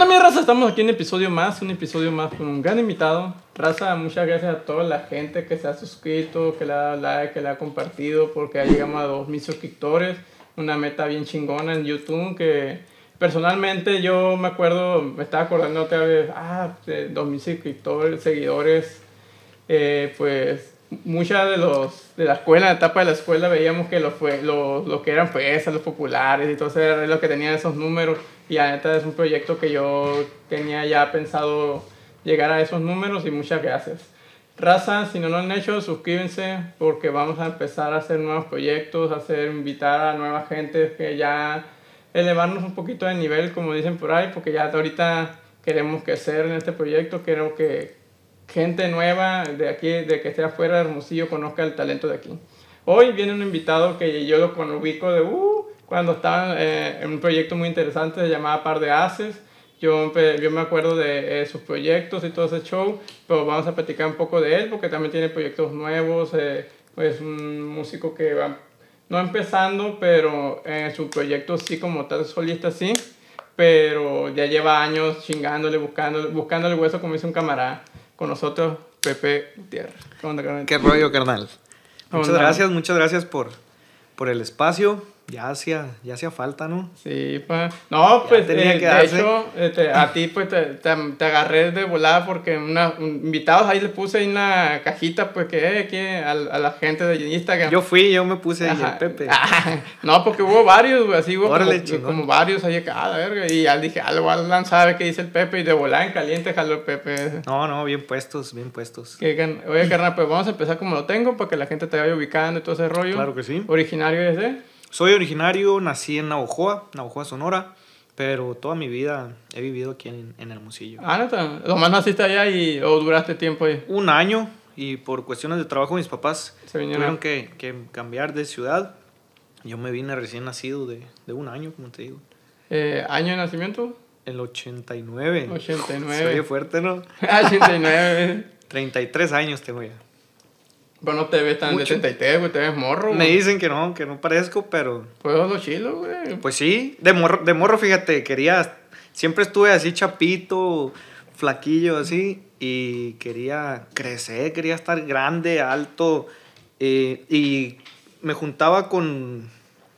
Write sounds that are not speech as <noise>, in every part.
onda, mi raza? Estamos aquí en un episodio más, un episodio más con un gran invitado. Raza, muchas gracias a toda la gente que se ha suscrito, que le ha dado like, que le ha compartido, porque ya llegamos a 2.000 suscriptores. Una meta bien chingona en YouTube que personalmente yo me acuerdo, me estaba acordando otra vez, ah, de 2.000 suscriptores, seguidores, eh, pues muchas de los de la escuela, la etapa de la escuela veíamos que los los, los que eran fresas, los populares y todo eso era lo que tenían esos números y la neta es un proyecto que yo tenía ya pensado llegar a esos números y muchas gracias. Raza, si no lo han hecho, suscríbanse porque vamos a empezar a hacer nuevos proyectos, a hacer, invitar a nueva gente que ya elevarnos un poquito de nivel, como dicen por ahí, porque ya ahorita queremos crecer en este proyecto, quiero que gente nueva de aquí, de que esté afuera de Hermosillo, conozca el talento de aquí. Hoy viene un invitado que yo lo ubico de uh, cuando estaba eh, en un proyecto muy interesante, se llamaba Par de Haces. Yo, yo me acuerdo de eh, sus proyectos y todo ese show, pero vamos a platicar un poco de él porque también tiene proyectos nuevos. Eh, pues un músico que va, no empezando, pero en su proyecto sí como tal solista sí, pero ya lleva años chingándole, buscándole, buscándole hueso como dice un camarada. Con nosotros, Pepe Gutiérrez. ¿Qué rollo, carnal? Muchas gracias, muchas gracias por, por el espacio. Ya hacía, ya hacía falta, ¿no? Sí, pues. No, pues tenía eh, que de hecho, este, a ti pues te, te, agarré de volada porque una, invitados ahí le puse en una cajita, pues que eh, a, a, la gente de Instagram. Yo fui, yo me puse el Pepe. <laughs> no, porque hubo varios, güey, así hubo como, como, varios ahí acá, a verga. Y ya dije, algo, Alan sabe qué dice el Pepe y de volada en caliente jaló el Pepe. No, no, bien puestos, bien puestos. Que, oye, carnal, pues vamos a empezar como lo tengo para que la gente te vaya ubicando y todo ese rollo. Claro que sí. Originario es de. Soy originario, nací en Navojoa, Navojoa, Sonora, pero toda mi vida he vivido aquí en, en Hermosillo. Ah, neta. ¿Nomás naciste allá y, o duraste tiempo ahí? Un año y por cuestiones de trabajo mis papás tuvieron que, que, cambiar de ciudad. Yo me vine recién nacido de, de un año, como te digo. Eh, ¿Año de nacimiento? El 89. 89. Soy fuerte, ¿no? <laughs> 89. 33 <laughs> años tengo ya. Pero no te ves tan de 33, güey, te ves morro. Me dicen que no, que no parezco, pero... Pues lo chilo, güey. Pues sí, de morro, de morro, fíjate, quería... Siempre estuve así chapito, flaquillo, así, y quería crecer, quería estar grande, alto, eh, y me juntaba con...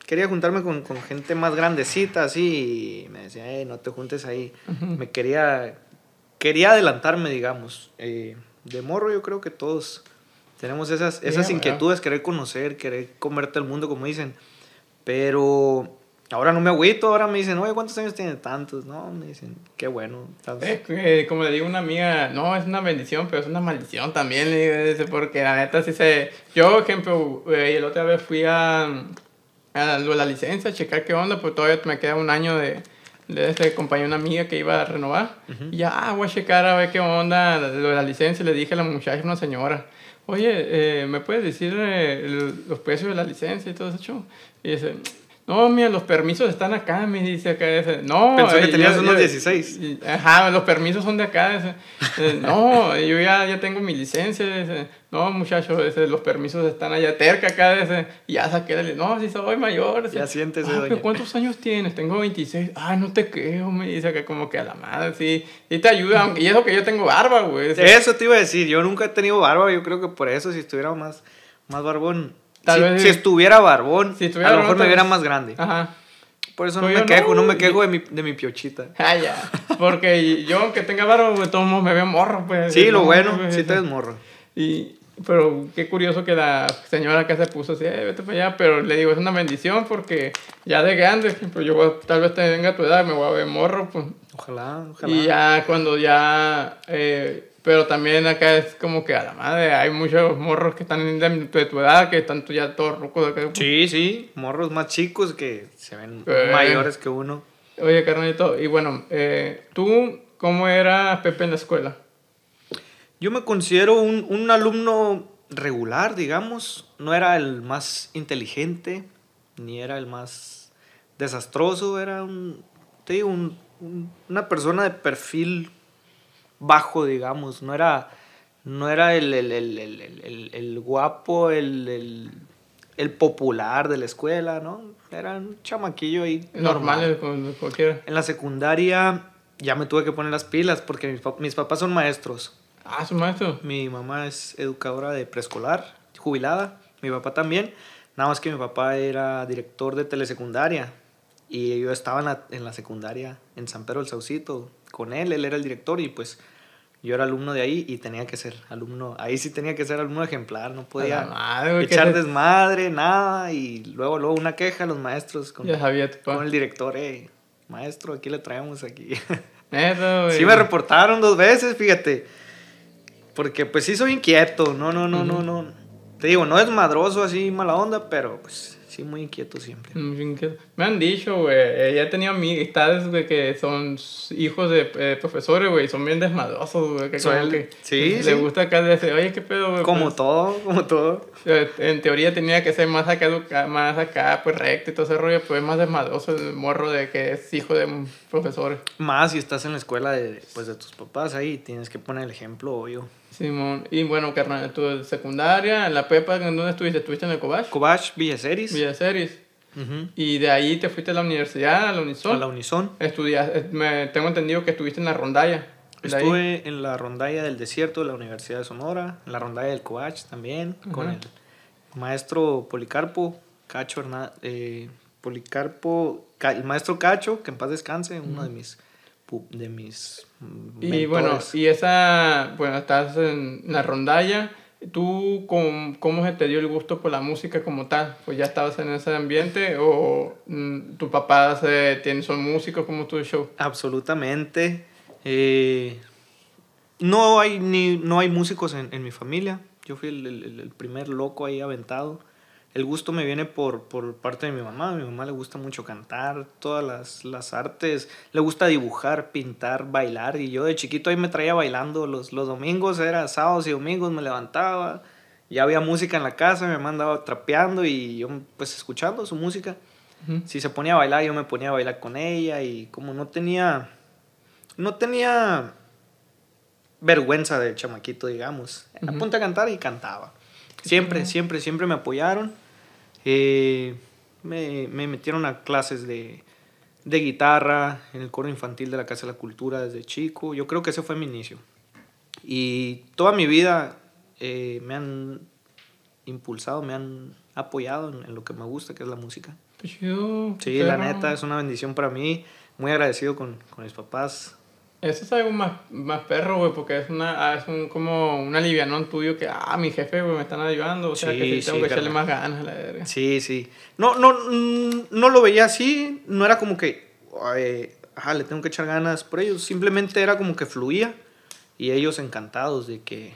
Quería juntarme con, con, gente más grandecita, así, y me decía, hey, no te juntes ahí. Me quería... Quería adelantarme, digamos. Eh, de morro yo creo que todos tenemos esas, esas inquietudes, querer conocer, querer comerte el mundo, como dicen. Pero ahora no me agüito, ahora me dicen, oye, ¿cuántos años tiene tantos? No, me dicen, qué bueno. Eh, como le digo a una amiga, no, es una bendición, pero es una maldición también, le digo, porque la neta sí se... Yo, ejemplo, eh, el otra vez fui a, a la licencia, a checar qué onda, pues todavía me queda un año de de este compañero, una amiga que iba a renovar. Y ya, ah, voy a checar a ver qué onda lo de la licencia. Le dije a la muchacha, una señora, oye, eh, ¿me puedes decir eh, los precios de la licencia y todo eso? Y dice, no, mira, los permisos están acá, me dice acá. No, Pensó que tenías unos 16. Ajá, los permisos son de acá. no, <laughs> yo ya, ya tengo mi licencia. no, muchachos, los permisos están allá cerca acá. y ya saqué, no, si soy mayor. Ya sientes, ah, ¿Cuántos años tienes? Tengo 26. Ah, no te creo, me dice acá como que a la madre, sí. Y te ayuda, y eso que yo tengo barba, güey. Eso te iba a decir, yo nunca he tenido barba, yo creo que por eso, si estuviera más, más barbón si, estuviera barbón, a lo mejor me viera más grande. Ajá. Por eso no me quejo, no, me quejo de mi, de mi piochita. <laughs> Ah, ya. Porque yo, aunque tenga barba, de todos me veo morro, pues. Sí, lo bueno, sí te ves morro. Y, pero qué curioso que la señora que se puso así, eh, vete para allá, pero le digo, es una bendición porque ya de grande, pues yo tal vez tenga tu edad, me voy a ver morro, pues. Ojalá, ojalá. Y ya cuando ya eh, pero también acá es como que a la madre, hay muchos morros que están de, tu edad, que están ya todos rucos. Acá. Sí, sí, morros más chicos que se ven eh, mayores que uno. Oye, carnalito, y bueno, eh, ¿tú cómo era Pepe en la escuela? Yo me considero un, un alumno regular, digamos. No era el más inteligente, ni era el más desastroso, era un, te digo, un, una persona de perfil bajo, digamos, no era, no era el, el, el, el guapo, el, popular de la escuela, ¿no? Era un chamaquillo ahí. Normal, normal. cualquiera. En la secundaria ya me tuve que poner las pilas porque mis, pap- mis papás son maestros. Ah, su maestro. Mi mamá es educadora de preescolar, jubilada. Mi papá también. Nada más que mi papá era director de telesecundaria. Y yo estaba en la, en la secundaria en San Pedro del Saucito con él. Él era el director y pues yo era alumno de ahí y tenía que ser alumno. Ahí sí tenía que ser alumno ejemplar. No podía madre, güey, que echar desmadre, nada. Y luego, luego una queja a los maestros con, sabía el director. Eh, maestro, aquí le traemos aquí. <laughs> Sí me reportaron dos veces, fíjate. Porque pues sí soy inquieto, no, no, no, no, no. Te digo, no es madroso así mala onda, pero pues sí muy inquieto siempre. Bien que- Me han dicho, güey, eh, ya he tenido amistades, güey, que son hijos de eh, profesores, güey, son bien desmadrosos, güey, que como que sí, le sí. gusta acá decir, oye, qué pedo, güey. Como Pues, todo, como todo. en teoría tenía que ser más acá, más acá, pues recto y todo ese rollo, pues es más desmadroso el morro de que es hijo de un profesor. Más si estás en la escuela de, pues, de tus papás ahí, tienes que poner el ejemplo, obvio. Simón, y bueno, carnal, tu secundaria, en la prepa, ¿en dónde estuviste? ¿Estuviste en el Cobach? Cobach, Villaceris, Villaceris. ujú, Y de ahí te fuiste a la universidad, a la Unison. a la Unison. Estudias, eh, me, tengo entendido que estuviste en la rondalla. Ahí. Estuve en la rondalla del desierto de la Universidad de Sonora, en la rondalla del Cobach también, con el maestro Policarpo, Cacho Hernández, eh, Policarpo, Ca- el maestro Cacho, que en paz descanse, uno de mis, de mis mm, Y bueno, mentores. y esa, bueno, estás en la rondalla. ¿Tú cómo, cómo se te dio el gusto por la música como tal? Pues ya estabas en ese ambiente o mm, tus papás eh, tienen, son músicos como tu show? Absolutamente. eh, no, hay ni, no hay músicos en, en mi familia. Yo fui el, el- el primer loco ahí aventado. El gusto me viene por, por parte de mi mamá. A mi mamá le gusta mucho cantar, todas las, las artes. Le gusta dibujar, pintar, bailar. Y yo de chiquito ahí me traía bailando. Los, los domingos, era sábados y domingos, me levantaba. Ya había música en la casa, mi mamá andaba trapeando y yo pues escuchando su música si se ponía a bailar, yo me ponía a bailar con ella y como no tenía, no tenía vergüenza de chamaquito, digamos. Ujú. Apunta a cantar y cantaba. Siempre, siempre, siempre me apoyaron. Eh, me, me metieron a clases de, de guitarra en el coro infantil de la Casa de la Cultura desde chico. Yo creo que ese fue mi inicio. Y toda mi vida eh, me han impulsado, me han apoyado en, en lo que me gusta, que es la música. Chido. Sí, la neta es una bendición para mí. Muy agradecido con, con mis papás. Eso es algo más, más perro, güey, porque es, una, ah, es un, como un alivianón tuyo que, ah, mi jefe, güey, me están ayudando. O sea, que Sí, sí tengo sí, que echarle más ganas a la verga. Sí, sí. No, no, mm, no lo veía así. No era como que, eh, ajá, le tengo que echar ganas por ellos. Simplemente era como que fluía. Y ellos encantados de que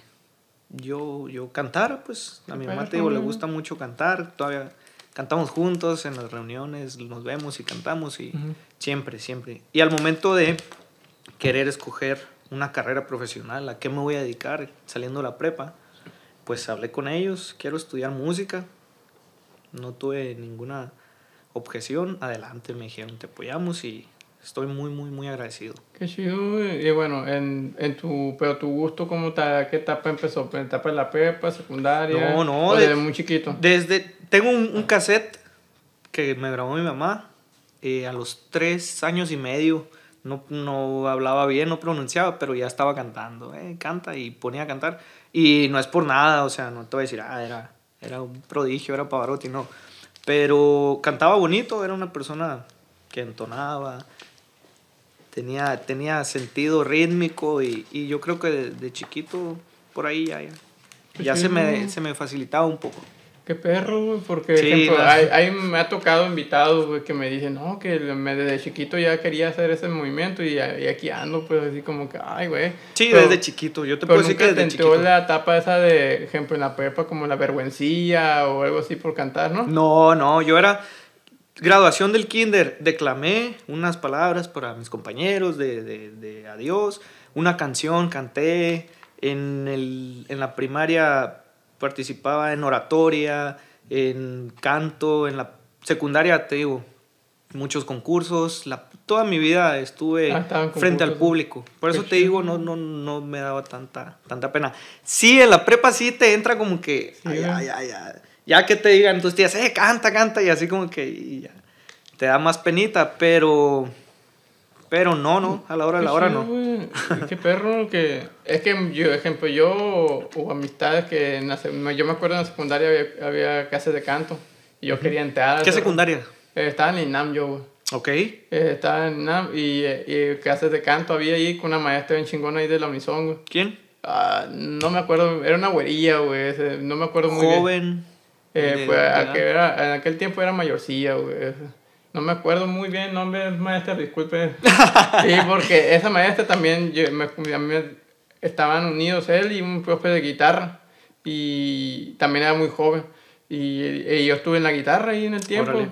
yo, yo cantara, pues. A mi mamá, te digo, le gusta mucho cantar. Todavía cantamos juntos en las reuniones, nos vemos y cantamos. Y Ujú. siempre, siempre. Y al momento de querer escoger una carrera profesional, a qué me voy a dedicar saliendo de la prepa, pues hablé con ellos, quiero estudiar música, no tuve ninguna objeción, adelante me dijeron, te apoyamos y estoy muy, muy, muy agradecido. Qué chido. Y bueno, en, en tu, pero tu gusto, ¿cómo ta, qué etapa empezó? ¿En etapa de la prepa, secundaria? No, no, ¿O de- desde muy chiquito? Desde, tengo un, un cassette que me grabó mi mamá eh, a los tres años y medio. No, no hablaba bien, no pronunciaba, pero ya estaba cantando. Eh, canta y ponía a cantar. Y no es por nada, o sea, no te voy a decir, ah, era, era un prodigio, era Pavarotti, no. Pero cantaba bonito, era una persona que entonaba, tenía, tenía sentido rítmico y, y yo creo que de, de chiquito por ahí ya, ya, ya se, me, se me facilitaba un poco. Qué perro, güey, porque Sí, ejemplo, la- hay, hay- me ha tocado invitados, güey, que me dicen, no, que me- desde chiquito ya quería hacer ese movimiento y, y aquí ando, pues así como que, ay, güey. Sí, Pero- desde chiquito. Yo te puedo decir que desde chiquito. la etapa esa de, ejemplo, en la prepa, como la vergüencilla o algo así por cantar, ¿no? No, no, yo era graduación del kinder, declamé unas palabras para mis compañeros de, de, de adiós, una canción canté, en, el, en la primaria participaba en oratoria, en canto, en la secundaria, te digo, muchos concursos, la, toda mi vida estuve Ah, frente al público. Por eso te digo, no, no, no me daba tanta, tanta pena. Sí, en la prepa sí te entra como que, Sí, ay, güey. ay, ay, ay. ya que te digan tus tías, eh, canta, canta, y así como que y ya, te da más penita, pero, Pero no, no, a la hora de la hora no. Qué perro que... Es que yo, ejemplo, yo hubo amistades que en la yo me acuerdo en la secundaria había, había clases de canto. Y yo quería entrar. ¿Qué secundaria? Eh, estaba en INAM yo, güey. Ok. Eh, estaba en INAM y, y clases de canto había ahí con una maestra bien chingona ahí de la Unison, güey. ¿Quién? Ah, no me acuerdo, era una güerilla, güey. No me acuerdo muy bien. Joven. Eh, pues, era- en aquel tiempo era mayorcilla, güey. No me acuerdo muy bien el nombre del maestra, disculpe. <laughs> sí, porque esa maestra también, yo- me, a mí estaban unidos él y un profe de guitarra. Y también era muy joven. Y, y yo estuve en la guitarra ahí en el tiempo. Órale.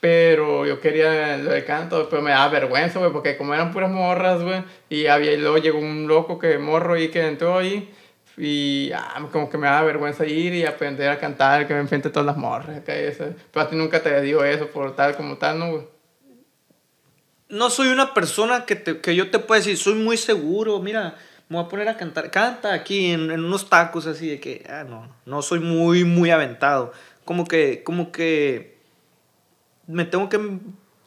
Pero yo quería lo del canto, pero me daba vergüenza, güey, porque como eran puras morras, güey, y había, y luego llegó un loco que morro ahí que entró ahí, y ah, como que me daba vergüenza ir y aprender a cantar, que me enfrente todas las morras, acá y eso. Pero a ti nunca te digo eso por tal como tal, ¿no, güey? No soy una persona que, te- que yo te pueda decir, soy muy seguro, mira, me voy a poner a cantar. Canta aquí en, en unos tacos así de que, ah, no, no soy muy, muy aventado. Como que, como que me tengo que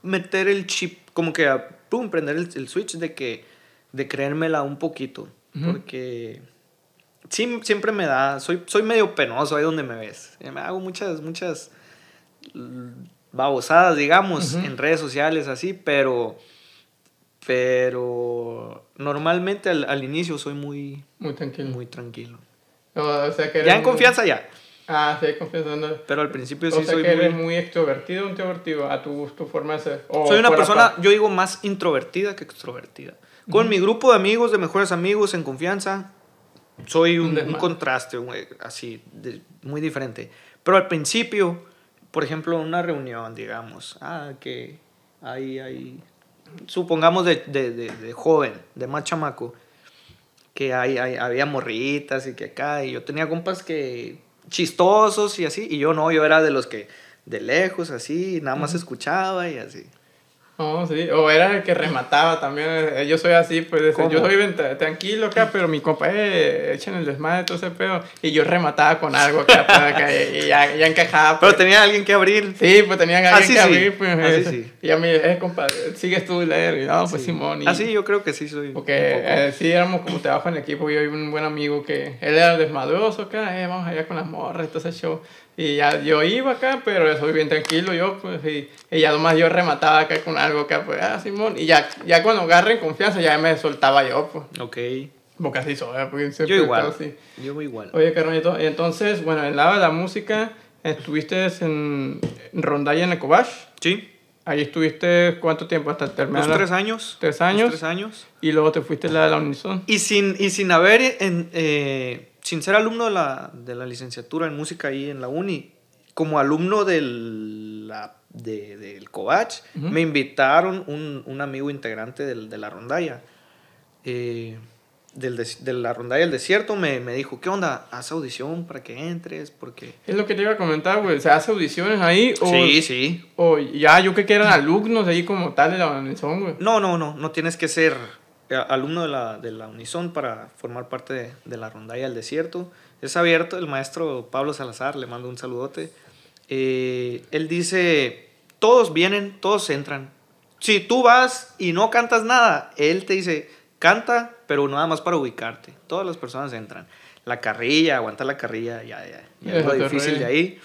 meter el chip, como que a, pum, prender el, el switch de que, de creérmela un poquito. Ujú. Porque sí, siempre me da, soy, soy medio penoso ahí donde me ves. Eh, Me hago muchas, muchas babosadas, digamos, Ujú. en redes sociales así, pero pero normalmente al, al inicio soy muy Muy tranquilo. muy tranquilo. O, o sea que Ya en muy- confianza ya, Ah, sí, confianza. no. pero al principio O sí sea soy que eres muy muy extrovertido o introvertido a tu gusto, forma de ser. O soy una persona, yo digo más introvertida que extrovertida. Con mi grupo de amigos, de mejores amigos en confianza, soy Un un, un contraste güey, así de- muy diferente. Pero al principio, por ejemplo, una reunión, digamos, ah, que hay, hay supongamos de, de, de, de joven, de más chamaco, que hay, hay- había morritas y que acá, y yo tenía compas que chistosos y así, y yo no, yo era de los que de lejos, así, nada más escuchaba y así. Oh, sí, o era el que remataba también. eh, Yo soy así, pues yo soy tranquilo acá, pero mi compa, eh, echan el desmadre, todo ese pedo. Y yo remataba con algo acá, pues, acá, y, ya, ya encajaba. Pero pues. tenía alguien que abrir. Sí, pues tenían alguien Así que sí, abrir, pues. así ese. sí. Y a mí, eh, compa, sigues tú leer. Y no, pues Sí. Simón. Y, Así yo creo que sí soy. Porque eh, sí éramos como trabajo en equipo. Yo y un buen amigo que él era desmadroso acá, eh, vamos allá con las morras todo ese show. Y ya yo iba acá, pero yo soy bien tranquilo yo, pues, y, y ya nomás yo remataba acá con algo acá, pues, ah, Simón. Y ya, ya cuando agarren confianza, ya me soltaba yo, pues. Ok. Porque así soy, eh, porque Yo siempre igual. así. Yo igual. Oye, carnalito, y entonces, bueno, en de la música, estuviste en Rondalla en Ecobash. Sí. Ahí estuviste, ¿cuánto tiempo? Hasta terminar. Los la- tres años. ¿Tres Los años? tres años. Y luego te fuiste a la de la Unison. Y sin, y sin haber, en, eh, sin ser alumno de la, de la licenciatura en música ahí en la uni, como alumno del, la, de, del Covach, Ujú. me invitaron un, un amigo integrante del, de la rondalla. eh, del de la rondalla del desierto me, me dijo, ¿qué onda? Haz audición para que entres, porque... Es lo que te iba a comentar, güey. ¿Se hace audiciones ahí? O, Sí, sí. o ya, yo que eran alumnos ahí como tal de la güey. No, no, no, no tienes que ser alumno de la, de la Unison para formar parte de, de la rondalla del desierto. Es abierto, el maestro Pablo Salazar, le mando un saludote. Eh, él dice, todos vienen, todos entran. Si tú vas y no cantas nada, él te dice, canta, pero nada más para ubicarte. Todas las personas entran. La carrilla, aguanta la carrilla, ya, ya, ya es lo difícil de ahí.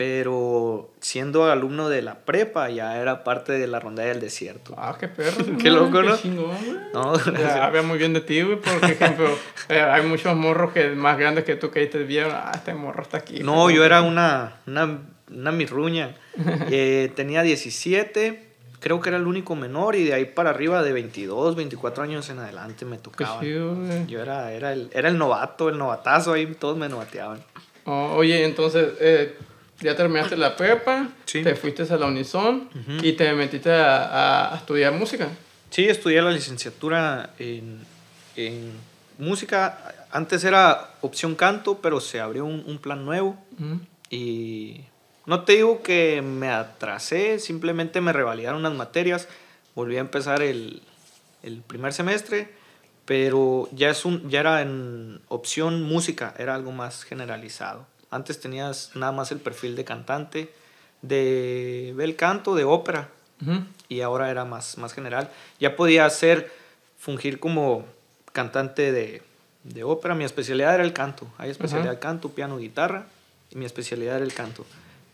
Pero siendo alumno de la prepa, ya era parte de la rondalla del desierto. Ah, qué perro. <laughs> Qué loco, ¿no? Qué chingón, güey. No, Ya, habla muy bien de ti, güey, por ejemplo, <laughs> eh, hay muchos morros que más grandes que tú que te vieron, ah, este morro está aquí. No, yo era una, una, una mirruña. <laughs> Eh, tenía 17, creo que era el único menor, y de ahí para arriba de 22, 24 años en adelante me güey. Yo era, era, el, era el novato, el novatazo, ahí todos me novateaban. Oh, oye, entonces, eh, ya terminaste la prepa, Sí. te fuiste a la Unison Ujú. y te metiste a, a- a estudiar música. Sí, estudié la licenciatura en, en música. Antes era opción canto, pero se abrió un, un plan nuevo. Ujú. Y no te digo que me atrasé, simplemente me revalidaron unas materias, volví a empezar el, el primer semestre, pero ya, es un, ya era en opción música, era algo más generalizado. Antes tenías nada más el perfil de cantante, de bel canto, de ópera, Ujú. y ahora era más, más general. Ya podía hacer, fungir como cantante de, de ópera. Mi especialidad era el canto. Hay especialidad canto, piano, guitarra. Y mi especialidad era el canto.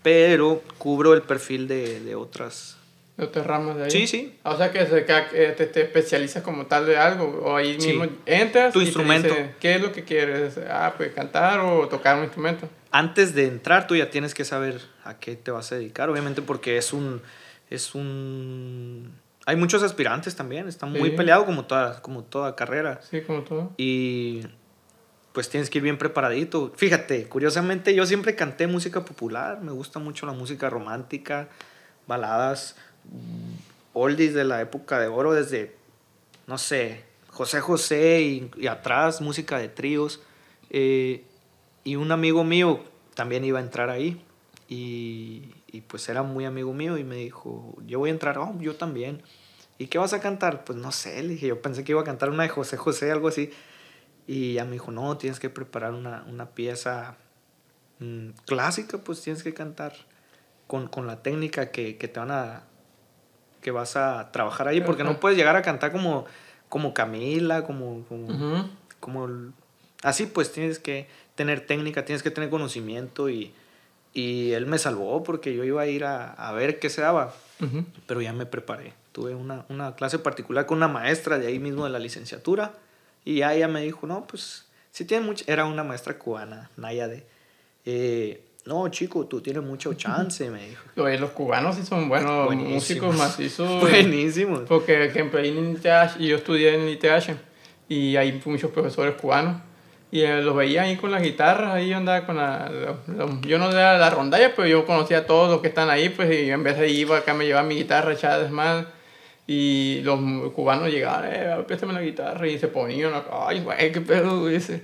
Pero cubro el perfil de, de otras de otras ramas de ahí. Sí, sí. O sea que te, te, especializas como tal de algo, o ahí mismo entras tu instrumento. ¿Qué es lo que quieres? Ah, pues cantar o tocar un instrumento. Antes de entrar tú ya tienes que saber a qué te vas a dedicar, obviamente porque es un... Es un... Hay muchos aspirantes también, está muy peleado como toda, como toda carrera. Sí, como todo. Y pues tienes que ir bien preparadito. Fíjate, curiosamente yo siempre canté música popular, me gusta mucho la música romántica, baladas oldies de la época de oro, desde, no sé, José José y, atrás, música de tríos. Eh, y un amigo mío también iba a entrar ahí. Y, y, pues era muy amigo mío y me dijo, yo voy a entrar, oh, yo también. ¿Y qué vas a cantar? Pues no sé, le dije, yo pensé que iba a cantar una de José José, algo así. Y ya me dijo, no, tienes que preparar una, una pieza mm, clásica, pues tienes que cantar con, con la técnica que, que, te van a, que vas a trabajar ahí, porque no puedes llegar a cantar como, como Camila, como, como, así pues tienes que tener técnica, tienes que tener conocimiento y, y él me salvó porque yo iba a ir a, a ver qué se daba, pero ya me preparé. Tuve una, una, clase particular con una maestra de ahí mismo de la licenciatura y ya ella me dijo, no, pues si tiene mucha, era una maestra cubana, Naya de... Eh, no, chico, tú tienes mucho chance, me dijo. Oye, los cubanos sí son buenos músicos macizos. <laughs> Buenísimos. Porque, por ejemplo, ahí en ITH, y yo estudié en ITH, y hay muchos profesores cubanos. Y eh, los veía ahí con las guitarras, ahí andaba con la... yo no era la rondalla, pero yo conocía a todos los que están ahí, pues, y en vez de iba acá me llevaba mi guitarra echada desmadre. Y los cubanos llegaban, eh, préstame la guitarra y se ponían, ay, güey, qué pedo, ese.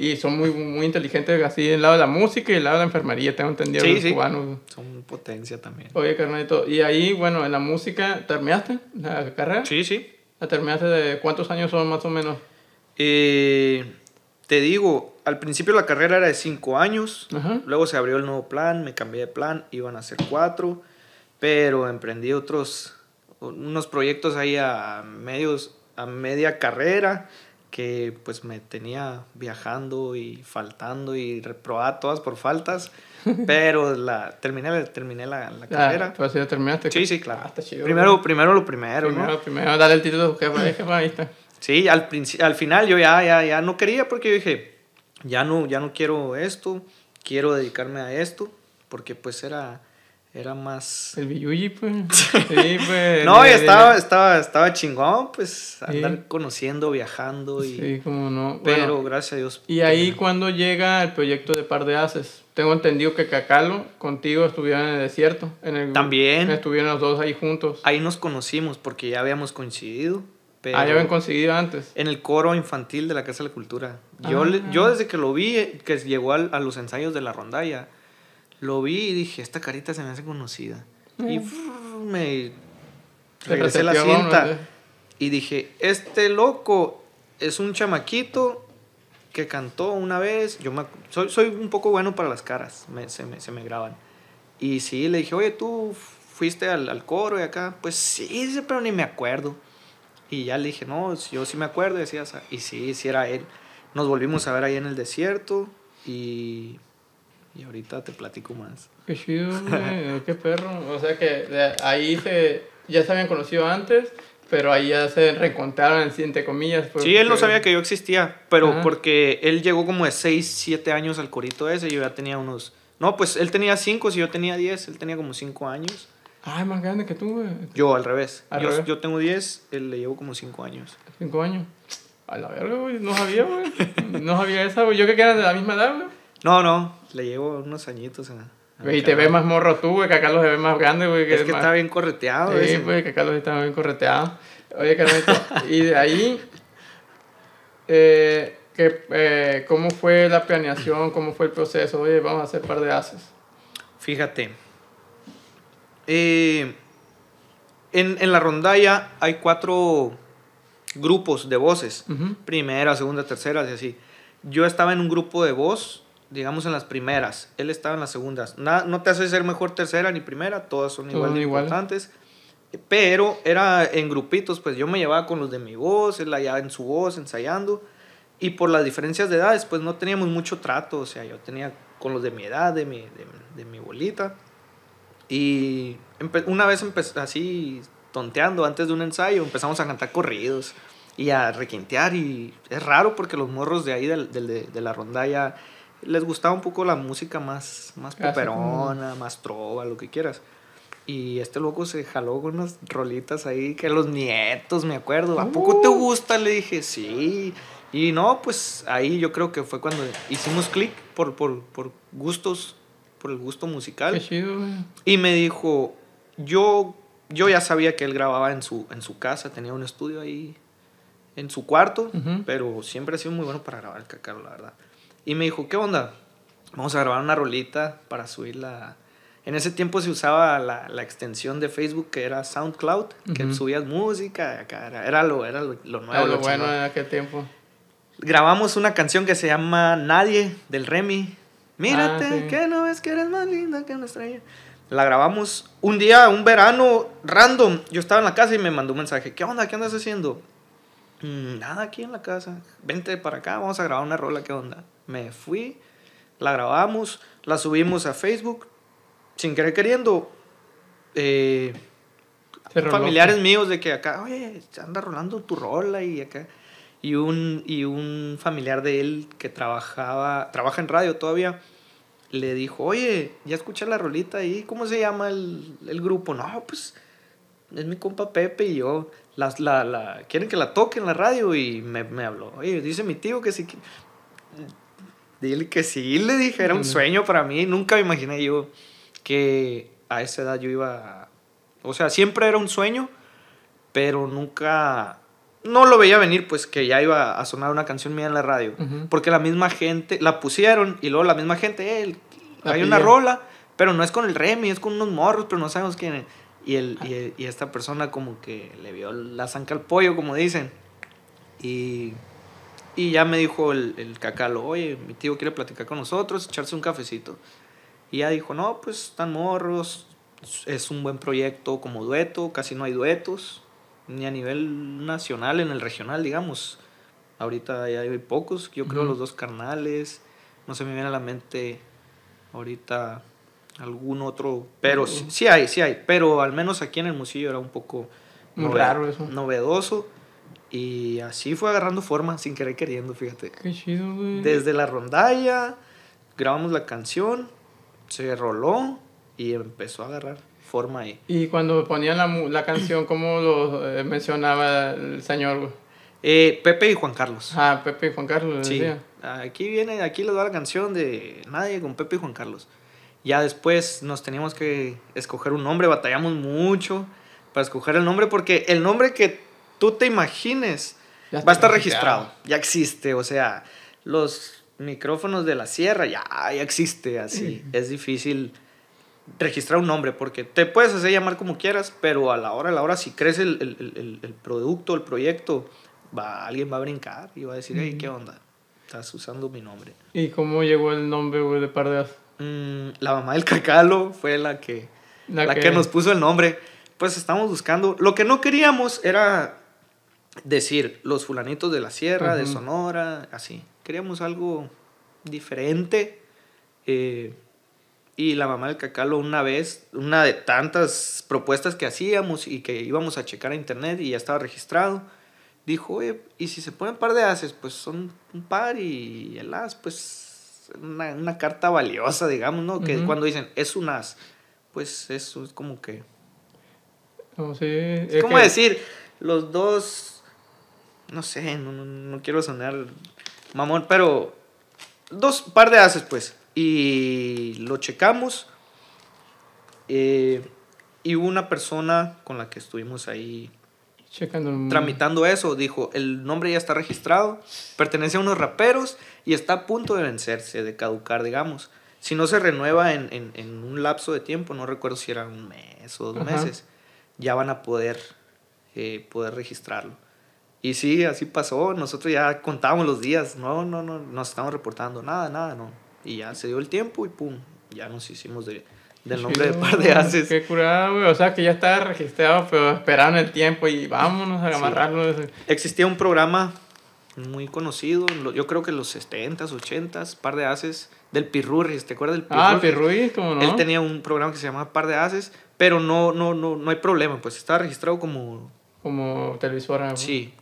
y, son muy, muy inteligentes así del lado de la música y del lado de la enfermería, tengo entendido sí, los sí. cubanos. Son potencia también. Oye, carnalito, y ahí, bueno, en la música, ¿terminaste la carrera? Sí, sí. ¿La terminaste de cuántos años son más o menos? Eh, te digo, al principio la carrera era de cinco años, luego se abrió el nuevo plan, me cambié de plan, iban a ser cuatro, pero emprendí otros unos proyectos ahí a medios a media carrera que pues me tenía viajando y faltando y reprobada todas por faltas, <laughs> pero la terminé, terminé la, la carrera. Pues ya terminaste. Sí, sí, claro. Ah, primero, primero lo primero, primero, ¿no? Primero dale el título de jefe, jefe, ahí está. Sí, al, al final yo ya, ya, ya no quería porque yo dije, ya no, ya no quiero esto, quiero dedicarme a esto, porque pues era era más... El Biyuyi, pues. <laughs> Sí, pues. no, y estaba, estaba, estaba chingón, pues, andar conociendo, viajando y... Sí, como no. Pero, gracias a Dios. Y ahí cuando llega el proyecto de Par de Haces, tengo entendido que Cacalo contigo estuvieron en el desierto. En el, También. Estuvieron los dos ahí juntos. Ahí nos conocimos porque ya habíamos coincidido. Ah, ya habían coincidido antes. En el coro infantil de la Casa de la Cultura. Yo, ah. yo desde que lo vi, que llegó a, a los ensayos de la rondalla lo vi y dije, esta carita se me hace conocida. Y mm. me regresé la cinta y dije, este loco es un chamaquito que cantó una vez. Yo soy, soy un poco bueno para las caras, se, me, se me graban. Y sí, le dije, oye, tú fuiste al, al coro y acá. Pues sí, pero ni me acuerdo. Y ya le dije, no, yo sí me acuerdo. Decía, y sí, sí era él. Nos volvimos a ver ahí en el desierto y y ahorita te platico más. Qué chido, <laughs> qué perro. O sea que ahí se, ya se habían conocido antes, pero ahí ya se reencontraron, entre comillas. Sí, él no sabía que yo existía, pero porque él llegó como de 6, 7 años al corito ese, yo ya tenía unos... No, pues él tenía 5, si yo tenía 10, él tenía como 5 años. Ah, es más grande que tú, güey. Yo, al revés. yo, yo tengo 10, él le llevo como 5 años. 5 años. A la verga, güey. No sabía, güey. no sabía esa, güey. Yo que eran de la misma edad, güey. No, no, le llevo unos añitos a... y te ves más morro tú, güey, que Carlos se ve más grande, güey. es que está bien correteado, Sí, güey, que Carlos está bien correteado. Oye, Carlito, y de ahí, eh, que, eh, ¿cómo fue la planeación? ¿Cómo fue el proceso? Oye, vamos a hacer par de haces. Fíjate. Eh, en, en, la rondalla hay cuatro grupos de voces. Primera, segunda, tercera, y así. Yo estaba en un grupo de voz digamos, en las primeras. Él estaba en las segundas. no te hace ser mejor tercera ni primera, todas son igual de importantes. Pero era en grupitos, pues yo me llevaba con los de mi voz, él allá en su voz, ensayando. Y por las diferencias de edades, pues no teníamos mucho trato. O sea, yo tenía con los de mi edad, de mi, de, de mi bolita. Y una vez así, tonteando antes de un ensayo, empezamos a cantar corridos y a requintear. Y es raro porque los morros de ahí, de, de, de la rondalla, les gustaba un poco la música más, más poperona, más trova, lo que quieras. Y este loco se jaló con unas rolitas ahí que los nietos, me acuerdo. ¿A poco te uh. gusta? Le dije, sí. Y no, pues ahí yo creo que fue cuando hicimos clic por, por, por gustos, por el gusto musical. Qué chido, güey. Y me dijo, yo, yo ya sabía que él grababa en su, en su casa, tenía un estudio ahí en su cuarto, pero siempre ha sido muy bueno para grabar el cacaro, la verdad. Y me dijo, ¿qué onda? Vamos a grabar una rolita para subirla. En ese tiempo se usaba la, la extensión de Facebook que era SoundCloud, que subías música, era, era, lo, era lo, nuevo. Era lo, bueno en aquel tiempo. Grabamos una canción que se llama Nadie, del Remy. Mírate, ah, que no ves que eres más linda que una estrella. La grabamos un día, un verano random. Yo estaba en la casa y me mandó un mensaje. ¿Qué onda? ¿Qué andas haciendo? Mm, nada aquí en la casa. Vente para acá, vamos a grabar una rola. ¿Qué onda? Me fui, la grabamos, la subimos a Facebook. Sin querer queriendo. Eh, familiares míos de que acá, oye, anda rolando tu rola y acá. Y un, y un familiar de él que trabajaba, trabaja en radio todavía, le dijo, oye, ya escuché la rolita ahí, ¿cómo se llama el, el grupo? No, pues es mi compa Pepe y yo, las, la, la, quieren que la toque en la radio y me, me habló, oye, dice mi tío que sí, dile que sí, le dije, era un sueño para mí, nunca me imaginé yo que a esa edad yo iba, o sea, siempre era un sueño, pero nunca, no lo veía venir, pues que ya iba a sonar una canción mía en la radio, porque la misma gente, la pusieron y luego la misma gente, eh, hay una rola, pero no es con el Remy, es con unos morros, pero no sabemos quién es. Y, el, y, y, esta persona como que le vio la zanca al pollo, como dicen. Y, y ya me dijo el, el, cacalo, oye, mi tío quiere platicar con nosotros, echarse un cafecito. Y ya dijo, no, pues están morros, es un buen proyecto como dueto, casi no hay duetos, ni a nivel nacional, en el regional, digamos. Ahorita ya hay pocos, yo creo los dos carnales, no se me viene a la mente ahorita algún otro, pero sí, hay, sí hay, pero al menos aquí en el Musillo era un poco Muy raro eso. novedoso y así fue agarrando forma sin querer queriendo, fíjate. Qué chido, güey. Desde la rondalla grabamos la canción, se roló y empezó a agarrar forma ahí. Y cuando ponían la, la canción, ¿cómo lo eh, mencionaba el señor? Eh, Pepe y Juan Carlos. Ah, Pepe y Juan Carlos. Sí. Aquí viene, aquí les da la canción de Nadie con Pepe y Juan Carlos. Ya después nos teníamos que escoger un nombre, batallamos mucho para escoger el nombre porque el nombre que tú te imagines va a estar registrado, ya existe, o sea, los micrófonos de la sierra ya, ya existe, así, <clears throat> es difícil registrar un nombre porque te puedes hacer llamar como quieras, pero a la hora, a la hora, si crees el, el, el, producto, el proyecto, va, alguien va a brincar y va a decir, hey, ¿qué onda? Estás usando mi nombre. ¿Y cómo llegó el nombre, de Pardeas? Mm, la mamá del cacalo fue la que, la, que... nos puso el nombre. Pues estamos buscando. Lo que no queríamos era decir los fulanitos de la sierra, de Sonora, así. Queríamos algo diferente. Eh, y la mamá del cacalo una vez, una de tantas propuestas que hacíamos y que íbamos a checar a internet y ya estaba registrado, dijo, oye, y si se ponen par de haces, pues son un par y el as, pues una, una carta valiosa, digamos, ¿no? Que cuando dicen, es un as, pues eso es como que... es, como decir, los dos, no sé, no, no, quiero sonar mamón, pero dos par de ases, pues. Y lo checamos. Eh, y una persona con la que estuvimos ahí tramitando eso, dijo, el nombre ya está registrado, pertenece a unos raperos y está a punto de vencerse, de caducar, digamos. Si no se renueva en, en, en un lapso de tiempo, no recuerdo si era un mes o dos meses, ya van a poder, eh, poder registrarlo. Y sí, así pasó, nosotros ya contábamos los días, no, no, no, nos estamos reportando, nada, nada, no. Y ya se dio el tiempo y pum, ya nos hicimos de, del nombre de Par de Haces. Qué curado, güey. O sea, que ya estaba registrado, pero esperaron el tiempo y vámonos a amarrarlo. Existía un programa muy conocido, yo creo que en los 70s, 80s, Par de Haces, del Pirurris, ¿te acuerdas del Pirurris? Ah, Pirurris, ¿cómo no? Él tenía un programa que se llamaba Par de Haces, pero no, no, no, no hay problema, pues estaba registrado como... Como televisora. Sí.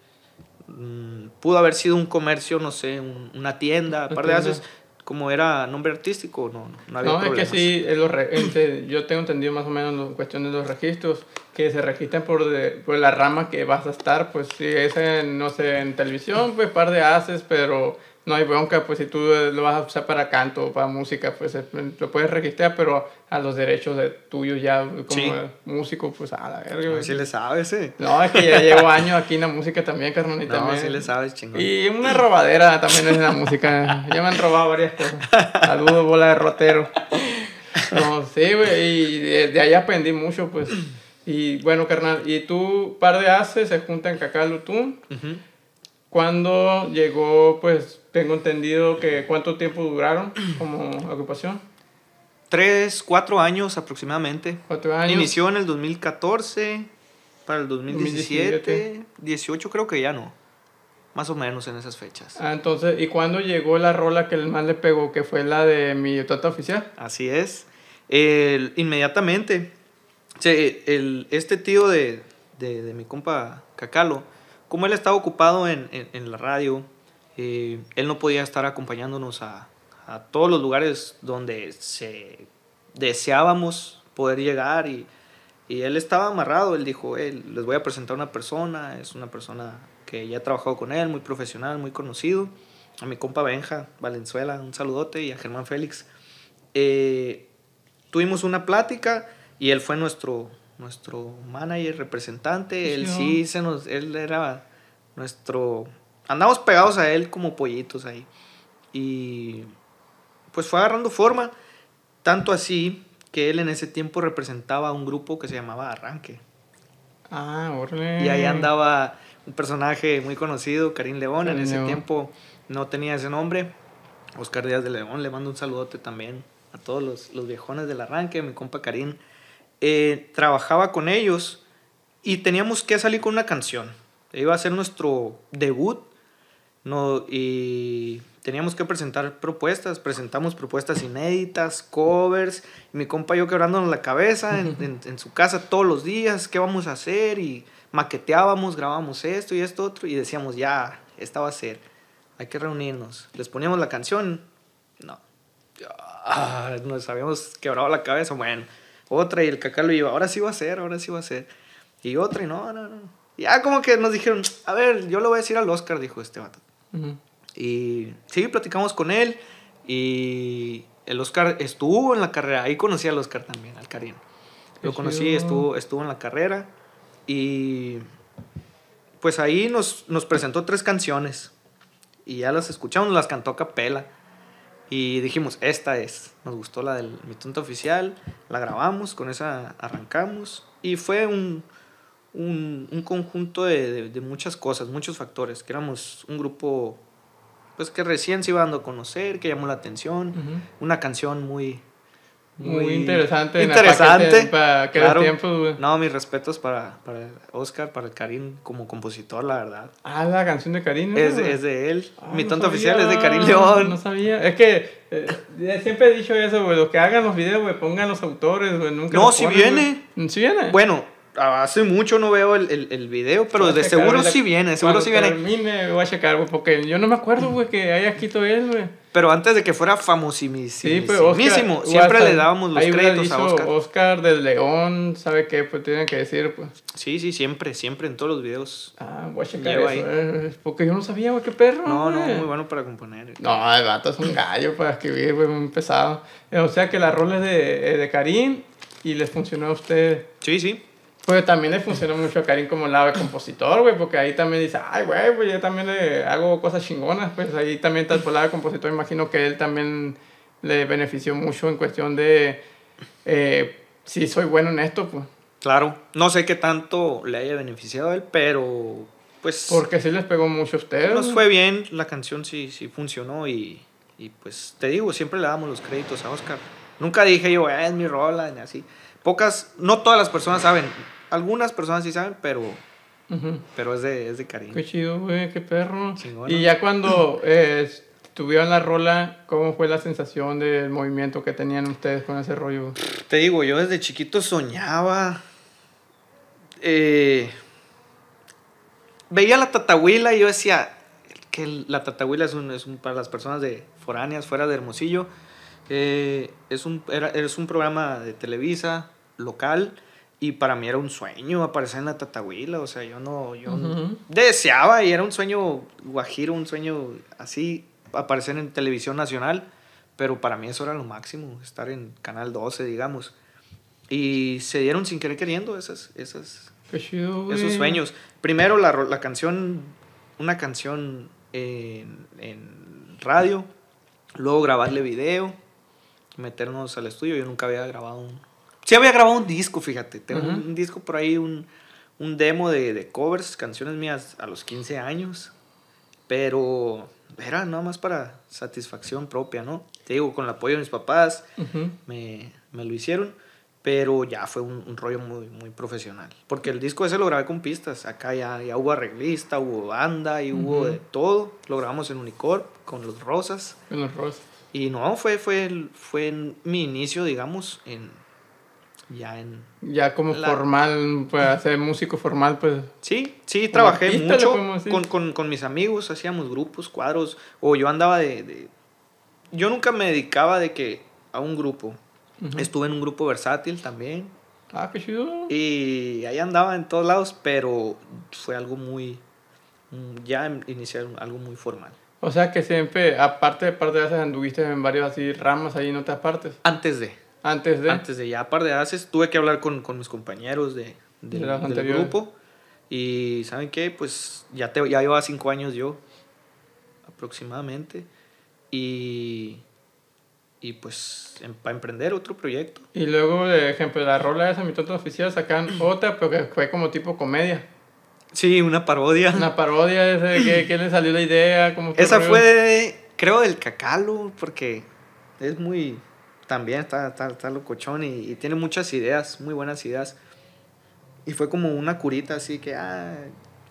Mm, pudo haber sido un comercio, no sé, una tienda, Par de Haces, como era nombre artístico, no, no había No, es que sí, yo tengo entendido más o menos en cuestión de los registros, que se registran por, de, por la rama que vas a estar, pues si es en, no sé, en televisión, pues par de haces, pero no hay bronca, pues si tú lo vas a usar para canto o para música, pues eh, lo puedes registrar, pero a los derechos de tuyos ya como músico, pues a la verga. No, sí le sabes, sí. No, es que ya llevo años aquí en la música también, carnal, y no, también. sí le sabes, chingón. Y una robadera también es en la música. ya me han robado varias cosas. Saludos, bola de rotero. No, sí, güey, y de, ahí aprendí mucho, pues. Y bueno, carnal, y tú, par de haces, se juntan Cacalo, tú. Uh cuando llegó, pues, tengo entendido que cuánto tiempo duraron como <clears throat> ocupación. Tres, cuatro años aproximadamente. Cuatro años. Inició en el 2014, para el 2017, 18 creo que ya no. Más o menos en esas fechas. Ah, entonces, ¿y cuándo llegó la rola que el más le pegó, que fue la de mi tata oficial? Así es. El, inmediatamente, el, este tío de, de, de mi compa Cacalo, como él estaba ocupado en, en, la radio, eh, él no podía estar acompañándonos a, a, todos los lugares donde se deseábamos poder llegar y, y él estaba amarrado, él dijo, les voy a presentar una persona, es una persona que ya he trabajado con él, muy profesional, muy conocido, a mi compa Benja Valenzuela, un saludote, y a Germán Félix. Eh, tuvimos una plática y él fue nuestro, nuestro manager, representante, él sí se nos, él era nuestro, andamos pegados a él como pollitos ahí. Y pues fue agarrando forma, tanto así que él en ese tiempo representaba a un grupo que se llamaba Arranque. Ah, órale. Y ahí andaba un personaje muy conocido, Karim León, en ese tiempo no tenía ese nombre. Oscar Díaz de León, le mando un saludote también a todos los, los viejones del arranque, mi compa Karim. Eh, trabajaba con ellos y teníamos que salir con una canción. Iba a ser nuestro debut no, y teníamos que presentar propuestas. Presentamos propuestas inéditas, covers. mi compa y yo quebrándonos la cabeza en, en, su casa todos los días. ¿Qué vamos a hacer? Y maqueteábamos, grabábamos esto y esto otro. Y decíamos, ya, esta va a ser. Hay que reunirnos. Les poníamos la canción. No. Ah, nos habíamos quebrado la cabeza. Bueno otra y el cacá lo iba, ahora sí va a ser, ahora sí va a ser. Y otra y no, no, no. Ya como que nos dijeron, a ver, yo lo voy a decir al Oscar, dijo este vato. Y sí, platicamos con él y el Oscar estuvo en la carrera, ahí conocí al Oscar también, al Karim. Lo conocí, estuvo, estuvo en la carrera y pues ahí nos, nos presentó tres canciones y ya las escuchamos, las cantó a capela. Y dijimos, esta es. Nos gustó la del Mi Tonto Oficial, la grabamos, con esa arrancamos. Y fue un, un, un conjunto de, de, muchas cosas, muchos factores. Que éramos un grupo pues que recién se iba dando a conocer, que llamó la atención. Una canción muy, muy, interesante. Interesante. Para claro. tiempo, No, mis respetos para, para Oscar, para el Karim como compositor, la verdad. Ah, la canción de Karim. Es, es, de él. Ah, Mi tonto oficial es de Karim León. No sabía. Es que eh, siempre he dicho eso, güey. Los que hagan los videos, güey, pongan los autores, güey. Nunca no, si viene. Si viene. Bueno, hace mucho no veo el, el, el video, pero de seguro sí viene, seguro sí viene. me voy a checar, güey, porque yo no me acuerdo, güey, que haya escrito él, güey. Pero antes de que fuera famosísimo, sí, siempre le dábamos los créditos a Oscar. Oscar del León, ¿sabe qué? Pues tienen que decir, pues. Sí, sí, siempre, siempre en todos los videos. Ah, voy a checar eso, eh, porque yo no sabía, güey, qué perro. No, no, muy bueno para componer. No, el vato es un gallo para escribir, güey, muy pesado. O sea que la rol es de, de Karim y les funcionó a usted. Sí, sí. Pues también le funciona mucho a Karim como lado de compositor, güey, porque ahí también dice, ay, güey, pues yo también le hago cosas chingonas, pues ahí también está el lado de compositor, imagino que él también le benefició mucho en cuestión de eh, si soy bueno en esto, pues. Claro, no sé qué tanto le haya beneficiado a él, pero pues... Porque sí les pegó mucho a ustedes. Nos fue bien, la canción sí, sí funcionó y, y pues te digo, siempre le damos los créditos a Oscar Nunca dije yo, "Eh, es mi rola, ni así. Pocas, no todas las personas saben. Algunas personas sí saben, pero, pero es de, es de cariño. Qué chido, güey, qué perro. Y ya cuando eh, tuvieron la rola, ¿cómo fue la sensación del movimiento que tenían ustedes con ese rollo? Te digo, yo desde chiquito soñaba. eh, veía la tatahuila y yo decía que la tatahuila es un, es un- para las personas de foráneas, fuera de Hermosillo. eh, es, un, era, es un programa de Televisa local y para mí era un sueño aparecer en la tatahuila. O sea, yo no. Yo deseaba y era un sueño guajiro, un sueño así, aparecer en televisión nacional, pero para mí eso era lo máximo, estar en Canal 12, digamos. Y se dieron sin querer queriendo esas, esas, chido, esos sueños. Primero la, la canción, una canción en, en radio, luego grabarle video, meternos al estudio. Yo nunca había grabado un... Sí había grabado un disco, fíjate. Tengo un, Ajá. un disco por ahí, un, un demo de, de covers, canciones mías a los 15 años. Pero era nada más para satisfacción propia, ¿no? Te digo, con el apoyo de mis papás, Ujú. me, me lo hicieron, pero ya fue un, un rollo muy, muy profesional. Porque el disco ese lo grabé con pistas, acá ya, ya hubo arreglista, hubo banda y hubo Ujú. de todo. Lo grabamos en Unicorp con los Rosas. Con los rosas. Y no, fue, fue, fue mi inicio, digamos, en ya en... Ya como La- formal, pues hacer músico formal, pues. Sí, sí, trabajé mucho con, con, con mis amigos, hacíamos grupos, cuadros, o yo andaba de... de- yo nunca me dedicaba de que a un grupo. Ujú. Estuve en un grupo versátil también, Ah, qué chido. Y ahí andaba en todos lados, pero fue algo muy. mm, Ya inicié algo muy formal. O sea que siempre, aparte de parte de esas, anduviste en varios así ramas ahí en otras partes. Antes de. Antes de. Antes de ya, par de haces, tuve que hablar con, con mis compañeros de, del- De del anteriores. grupo. Y ¿saben qué? Pues ya, te, ya llevaba cinco años yo, aproximadamente. Y. Y pues, para emprender otro proyecto. Y luego, de ejemplo, la rola esa, mi tonto oficial, sacan <clears throat> otra, pero que fue como tipo comedia. Sí, una parodia. Una parodia que, que le salió la idea, como Esa fue, creo, del Cacalo, porque es muy, también está, está, está locochón y, y tiene muchas ideas, muy buenas ideas. Y fue como una curita así que, ah,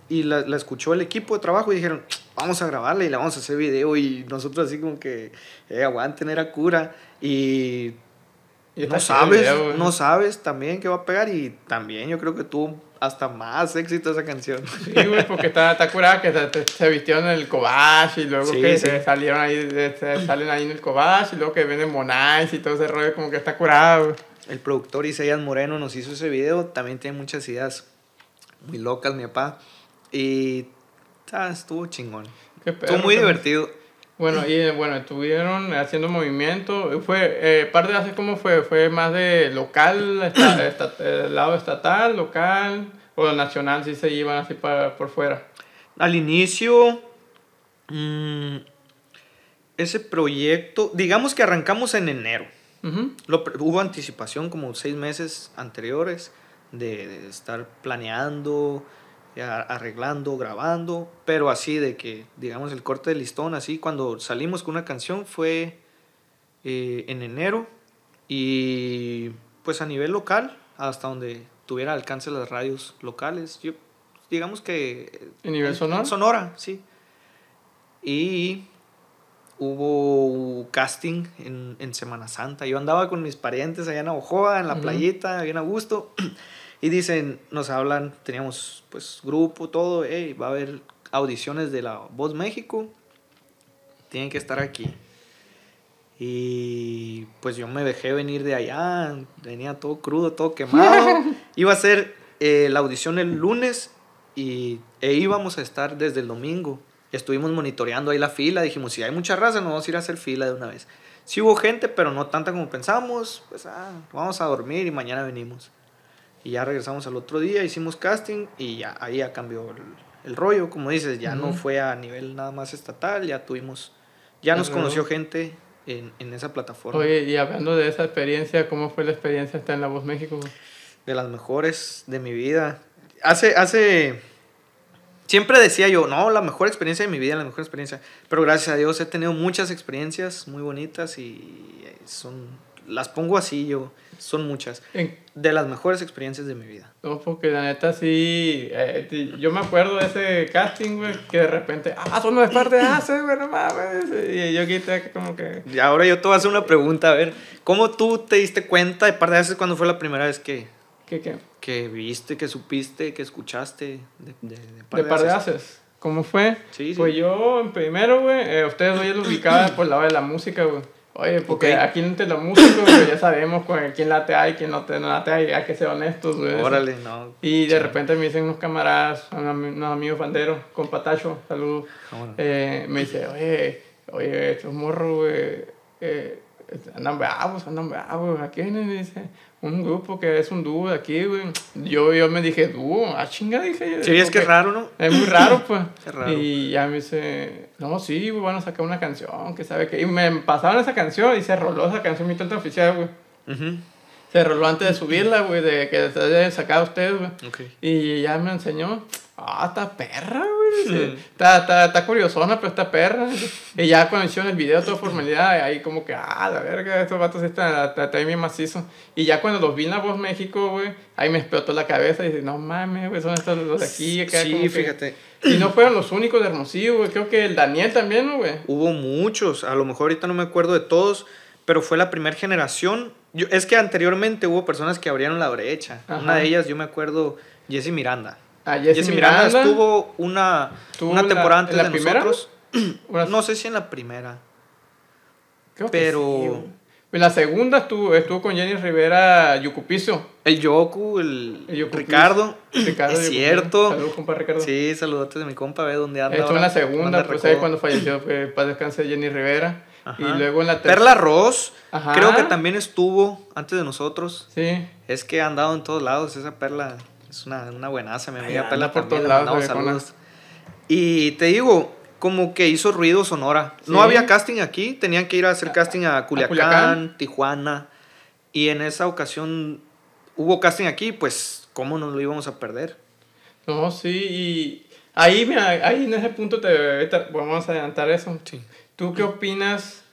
y la, la escuchó el equipo de trabajo y dijeron, vamos a grabarla y la vamos a hacer video y nosotros así como que, eh, aguanten, era cura. Y no sabes, video, no sabes también qué va a pegar y también yo creo que tuvo hasta más éxito esa canción. Sí, güey, porque está, está curada que se, se vistieron en el Cobach y luego Sí, que sí. se salieron ahí, se salen ahí en el Cobach y luego que venden Monais y todo ese rollo, como que está curada, güey. El productor Isaías Moreno nos hizo ese video. También tiene muchas ideas muy locas, mi papá. Y ah, estuvo chingón. Qué Estuvo muy divertido. Bueno, y eh, bueno, estuvieron haciendo movimiento. Fue, eh, parte de así como fue, fue más de local, esta, <coughs> esta- el lado estatal, local o nacional, si se iban así para, por fuera. Al inicio, mm, ese proyecto, digamos que arrancamos en enero. Lo hubo anticipación como seis meses anteriores de, de estar planeando, arreglando, grabando, pero así de que, digamos, el corte de listón, así cuando salimos con una canción fue eh, en enero y pues a nivel local, hasta donde tuviera alcance las radios locales, yo digamos que... ¿En nivel sonoro? Sonora, sí. Y hubo casting en, en Semana Santa. Yo andaba con mis parientes allá en Ojoa, en la Ujú. playita, bien a gusto. <clears throat> Y dicen, nos hablan, teníamos pues grupo, todo, hey, va a haber audiciones de la Voz México. Tienen que estar aquí. Y pues yo me dejé venir de allá, venía todo crudo, todo quemado. <laughs> Iba a ser eh, la audición el lunes y e íbamos a estar desde el domingo. Estuvimos monitoreando ahí la fila, dijimos, si hay mucha raza, nos vamos a ir a hacer fila de una vez. Sí hubo gente, pero no tanta como pensábamos, pues ah, vamos a dormir y mañana venimos. Y ya regresamos al otro día, hicimos casting y ya ahí ya cambió el, el rollo, como dices, ya no fue a nivel nada más estatal, ya tuvimos, ya nos conoció gente en, en esa plataforma. Oye, y hablando de esa experiencia, ¿cómo fue la experiencia estar en La Voz México? de las mejores de mi vida. Hace, hace, siempre decía yo, no, la mejor experiencia de mi vida, la mejor experiencia. Pero gracias a Dios he tenido muchas experiencias muy bonitas y son las pongo así yo, son muchas. De las mejores experiencias de mi vida. No, porque la neta sí. eh, yo me acuerdo de ese casting, güey, que de repente. Ah, son de parte de ACE, güey, no mames. Y yo quité como que. Y ahora yo te voy a hacer una pregunta, a ver, ¿cómo tú te diste cuenta de par de veces cuando fue la primera vez que, ¿Qué, qué? que viste, que supiste, que escuchaste de, de, de De par de Haces? haces. ¿Cómo fue? Sí, sí. Pues yo, en primero, güey, eh, ustedes hoy lo ubicaban por el lado de la música, güey. Oye, porque aquí entre los músicos, güey, ya sabemos con quién late hay, quién no, te, no late hay, hay que ser honestos, güey. Órale, no. Y de Sí. repente me dicen unos camaradas, unos ami- unos amigos banderos, con Patacho, saludos. Eh, me dice, oye, oye, estos morros, güey, eh, andan bravos, andan bravos. ¿A quiénes? Me dice, un grupo que es un dúo de aquí, güey. Yo, yo me dije, dúo, ah, chinga, dije. yo, Sí, es que es raro, ¿no? Es muy raro, pues. <laughs> Es raro. Y ya me dice, no, sí, güey, van a sacar una canción, que sabe qué. Y me pasaron esa canción y se roló esa canción, mi tonta oficial, güey. Ujú, Se roló antes de subirla, güey, de que se haya sacado ustedes, güey. ok. Y ya me enseñó. Ah, está perra, güey. dice. Hmm. Está, está, está curiosona, pero está perra. Y ya cuando hicieron el video, toda formalidad, ahí como que, ah, la verga, estos vatos están, están, están bien macizo. Y ya cuando los vi en La Voz México, güey, ahí me explotó la cabeza y dije, no mames, güey, son estos los de aquí, acá. como Sí, que- fíjate. Y no fueron los únicos de Hermosillo, güey. Creo que el Daniel también, ¿no, güey? Hubo muchos, a lo mejor ahorita no me acuerdo de todos, pero fue la primera generación. Yo, es que anteriormente hubo personas que abrieron la brecha. Ajá. Una de ellas, yo me acuerdo, Jessie Miranda. A Jesse, Jessie Miranda. estuvo una, ¿Tuvo una la- temporada en antes la de primera? nosotros. <clears throat> No sé si en la primera. creo que pero- sí, güey. En la segunda estuvo, estuvo con Jenny Rivera Yucupicio. El Yoku, el, El Yoku Ricardo. <clears throat> Ricardo es cierto. Saludos, compa Ricardo. Sí, saludotes de mi compa, ve dónde anda. Estuvo en la segunda, Anda pues ahí cuando falleció, <clears throat> fue para descanse Jenny Rivera. Ajá. Y luego en la tercera. Perla Ross, Ajá. creo que también estuvo antes de nosotros. Sí. Es que ha andado en todos lados, esa Perla es una, una buenaza, mi Ay, amiga anda Perla por también, todos lados, saludos. Y te digo, como que hizo ruido Sonora. No Sí. había casting aquí, tenían que ir a hacer casting a Culiacán, Culiacán. Tijuana. Y en esa ocasión hubo casting aquí, pues, ¿cómo nos lo íbamos a perder? No, sí. Y ahí, mira, ahí en ese punto te ahorita vamos a adelantar eso. Sí. ¿Tú qué opinas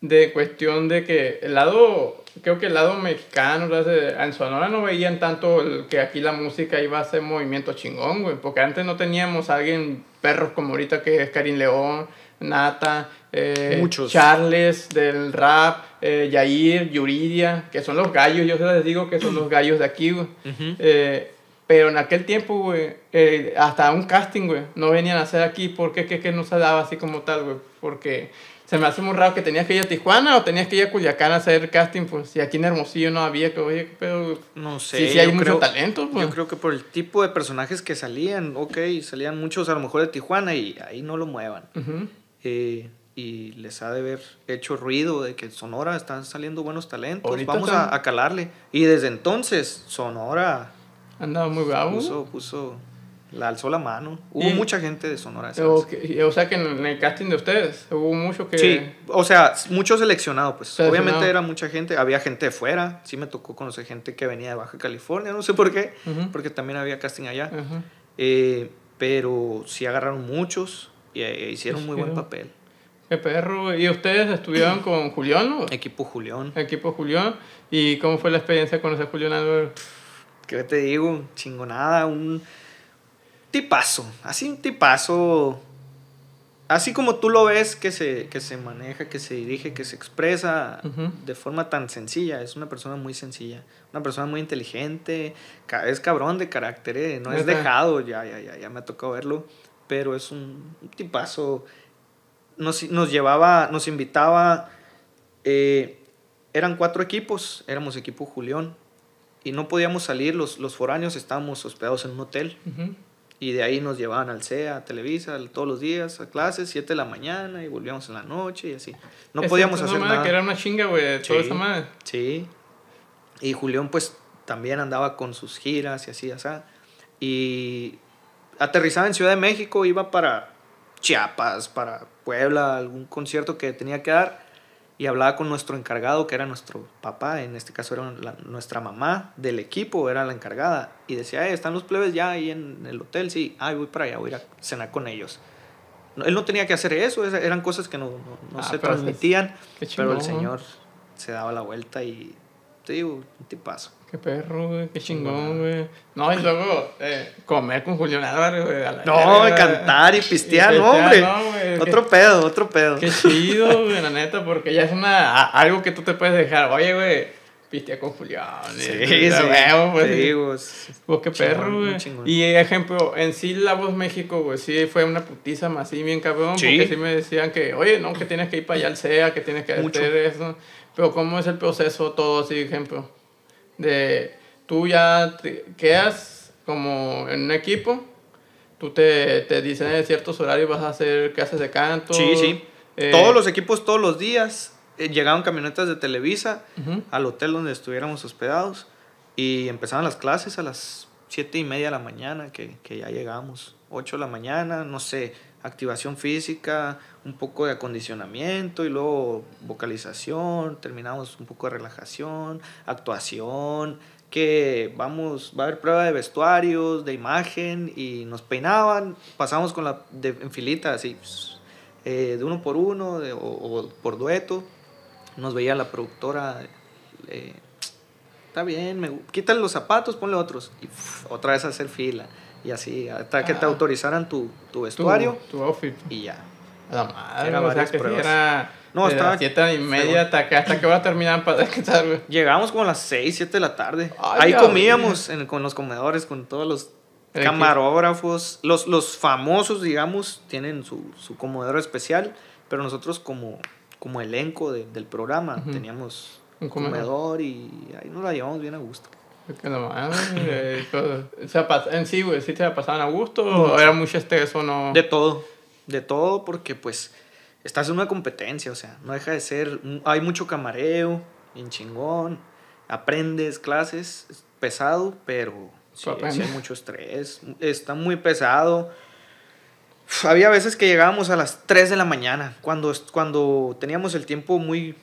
de cuestión de que el lado, creo que el lado mexicano, en Sonora no veían tanto el- que aquí la música iba a hacer movimiento chingón, güey, porque antes no teníamos a alguien, perros como ahorita que es Karim León, Nata, eh, Muchos. Charles del rap, eh, Yair, Yuridia, que son los gallos, yo les digo que son los gallos de aquí, güey. Eh, pero en aquel tiempo, güey, eh, hasta un casting, güey, no venían a hacer aquí. ¿Por qué? ¿Qué, qué no se daba así como tal, güey? Porque se me hace muy raro que tenías que ir a Tijuana o tenías que ir a Culiacán a hacer casting, pues, si aquí en Hermosillo no había, que, oye, qué pedo, güey. No sé. Sí, sí hay mucho creo- talento, pues. Yo creo que por el tipo de personajes que salían, ok, salían muchos a lo mejor de Tijuana y ahí no lo muevan. Ujú. Eh, y les ha de haber hecho ruido de que Sonora están saliendo buenos talentos. Ahorita Vamos a, a calarle. Y desde entonces, Sonora Andaba muy bravo. puso, puso, la alzó la mano. Hubo Y- mucha gente de Sonora. esa O, sea que en el casting de ustedes hubo mucho que... Sí, o sea, mucho seleccionado, pues. Seleccionado. Obviamente era mucha gente, había gente de fuera. Sí me tocó conocer gente que venía de Baja California, no sé por qué, Ujú. porque también había casting allá. Ajá. Eh, pero sí agarraron muchos y eh, hicieron Sí, muy buen papel. Qué perro. ¿Y ustedes estuvieron con Julián, no? Equipo Julián. Equipo Julián. ¿Y cómo fue la experiencia de conocer a Julián Álvarez? ¿Qué te digo? Chingonada, un tipazo. Así un tipazo. Así como tú lo ves que se, que se maneja, que se dirige, que se expresa de forma tan sencilla. Es una persona muy sencilla. Una persona muy inteligente. Es cabrón de carácter, eh, No es dejado. Ya, ya, ya, ya me ha tocado verlo. Pero es un, un tipazo. Nos, nos llevaba, nos invitaba. eh, eran cuatro equipos. Éramos equipo Julián y no podíamos salir, los, los foráneos estábamos hospedados en un hotel Ujú. y de ahí nos llevaban al CEA, a Televisa, todos los días a clases, 7 de la mañana y volvíamos en la noche y así. No Esa- podíamos hacer nada. que era una chinga, güey, toda Sí. esa madre. Sí. Y Julián pues también andaba con sus giras y así, así. Y aterrizaba en Ciudad de México, iba para Chiapas, para Puebla, algún concierto que tenía que dar. Y hablaba con nuestro encargado, que era nuestro papá, en este caso era la- nuestra mamá del equipo, era la encargada. Y decía, eh, están los plebes ya ahí en el hotel, sí, ay, voy para allá, voy a ir a cenar con ellos. No, él no tenía que hacer eso, eran cosas que no, no- no Ah, se es- transmitían, pero el señor se daba la vuelta y te digo, un tipazo. Qué perro, güey, qué chingón, güey. No, y luego eh, comer con Julián Álvarez, güey. No, verga. cantar y pistear, Y no, hombre. no, güey, otro pedo, otro pedo. Qué chido, güey, la neta, porque ya es una, a- algo que tú te puedes dejar. Oye, güey, pistea con Julián. Sí, eh, sí. huevo, pues. te digo, es- Pues qué chingón, perro, güey. Y ejemplo, en sí La Voz México, güey, sí fue una putiza más así bien cabrón. Sí. Porque sí me decían que, oye, no, que tienes que ir para allá al SEA, que tienes que Mucho. hacer eso. Pero ¿cómo es el proceso todo así, ejemplo? De tú ya te quedas como en un equipo, tú te, te dicen en ciertos horarios vas a hacer clases de canto. Sí, sí. eh, Todos los equipos, todos los días, llegaban camionetas de Televisa ujú. al hotel donde estuviéramos hospedados y empezaban las clases a las siete y media de la mañana, que, que ya llegamos, 8 de la mañana, no sé, activación física, un poco de acondicionamiento y luego vocalización, terminamos un poco de relajación, actuación, que vamos, va a haber prueba de vestuarios, de imagen y nos peinaban, pasamos con la de, en filita así, eh, de uno por uno de- o, o por dueto, nos veía la productora, eh, está bien, me, quítale los zapatos, ponle otros y uf, otra vez a hacer fila y así, hasta que te Ah. autorizaran tu, tu Tu, vestuario tu outfit. y ya. A La madre, Era o sea varias sí pruebas. era No, estaba las siete y media hasta que, hasta que va a terminar para <laughs> descansar, güey. Llegamos como a las 6, 7 de la tarde. Ay, Ahí ya, comíamos en- con los comedores, con todos los camarógrafos. Los, los famosos, digamos, tienen su, su comedor especial, pero nosotros como, como elenco de- del programa Ujú. teníamos Un comedor. y ahí nos la llevamos bien a gusto. Que la madre, eh, <laughs> todo. O sea, en sí, güey, ¿sí te la pasaban a gusto o era mucho estrés o no? De todo, de todo porque pues estás en una competencia, o sea, no deja de ser, hay mucho camareo, bien chingón, aprendes clases, es pesado, pero sí, sí hay mucho estrés, está muy pesado. Había veces que llegábamos a las 3 de la mañana, cuando, cuando teníamos el tiempo muy...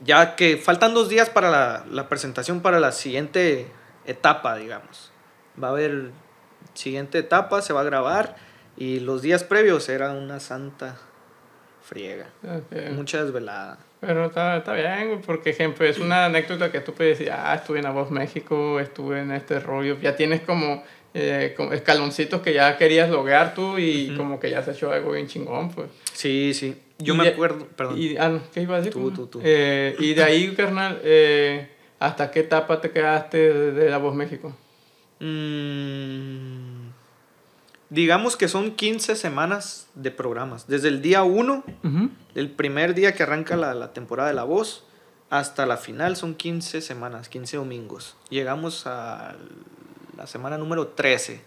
Ya que faltan dos días para la, la presentación para la siguiente etapa, digamos. Va a haber siguiente etapa, se va a grabar y los días previos era una santa friega. Ok. Mucha desvelada. Pero está, está bien, porque, ejemplo, es una anécdota que tú puedes decir, ah, estuve en La Voz México, estuve en este rollo. Ya tienes como, eh, escaloncitos que ya querías lograr tú y como que ya se hecho algo bien chingón, pues. Sí, sí. Yo Y me de- acuerdo, perdón. Y, ah, no, ¿qué iba a decir? Tú, tú, tú. Eh, y de ahí, <laughs> carnal, eh, ¿hasta qué etapa te quedaste de, La Voz México? Mm, digamos que son 15 semanas de programas. Desde el día 1, el primer día que arranca la, la temporada de La Voz, hasta la final son 15 semanas, 15 domingos. Llegamos a la semana número 13.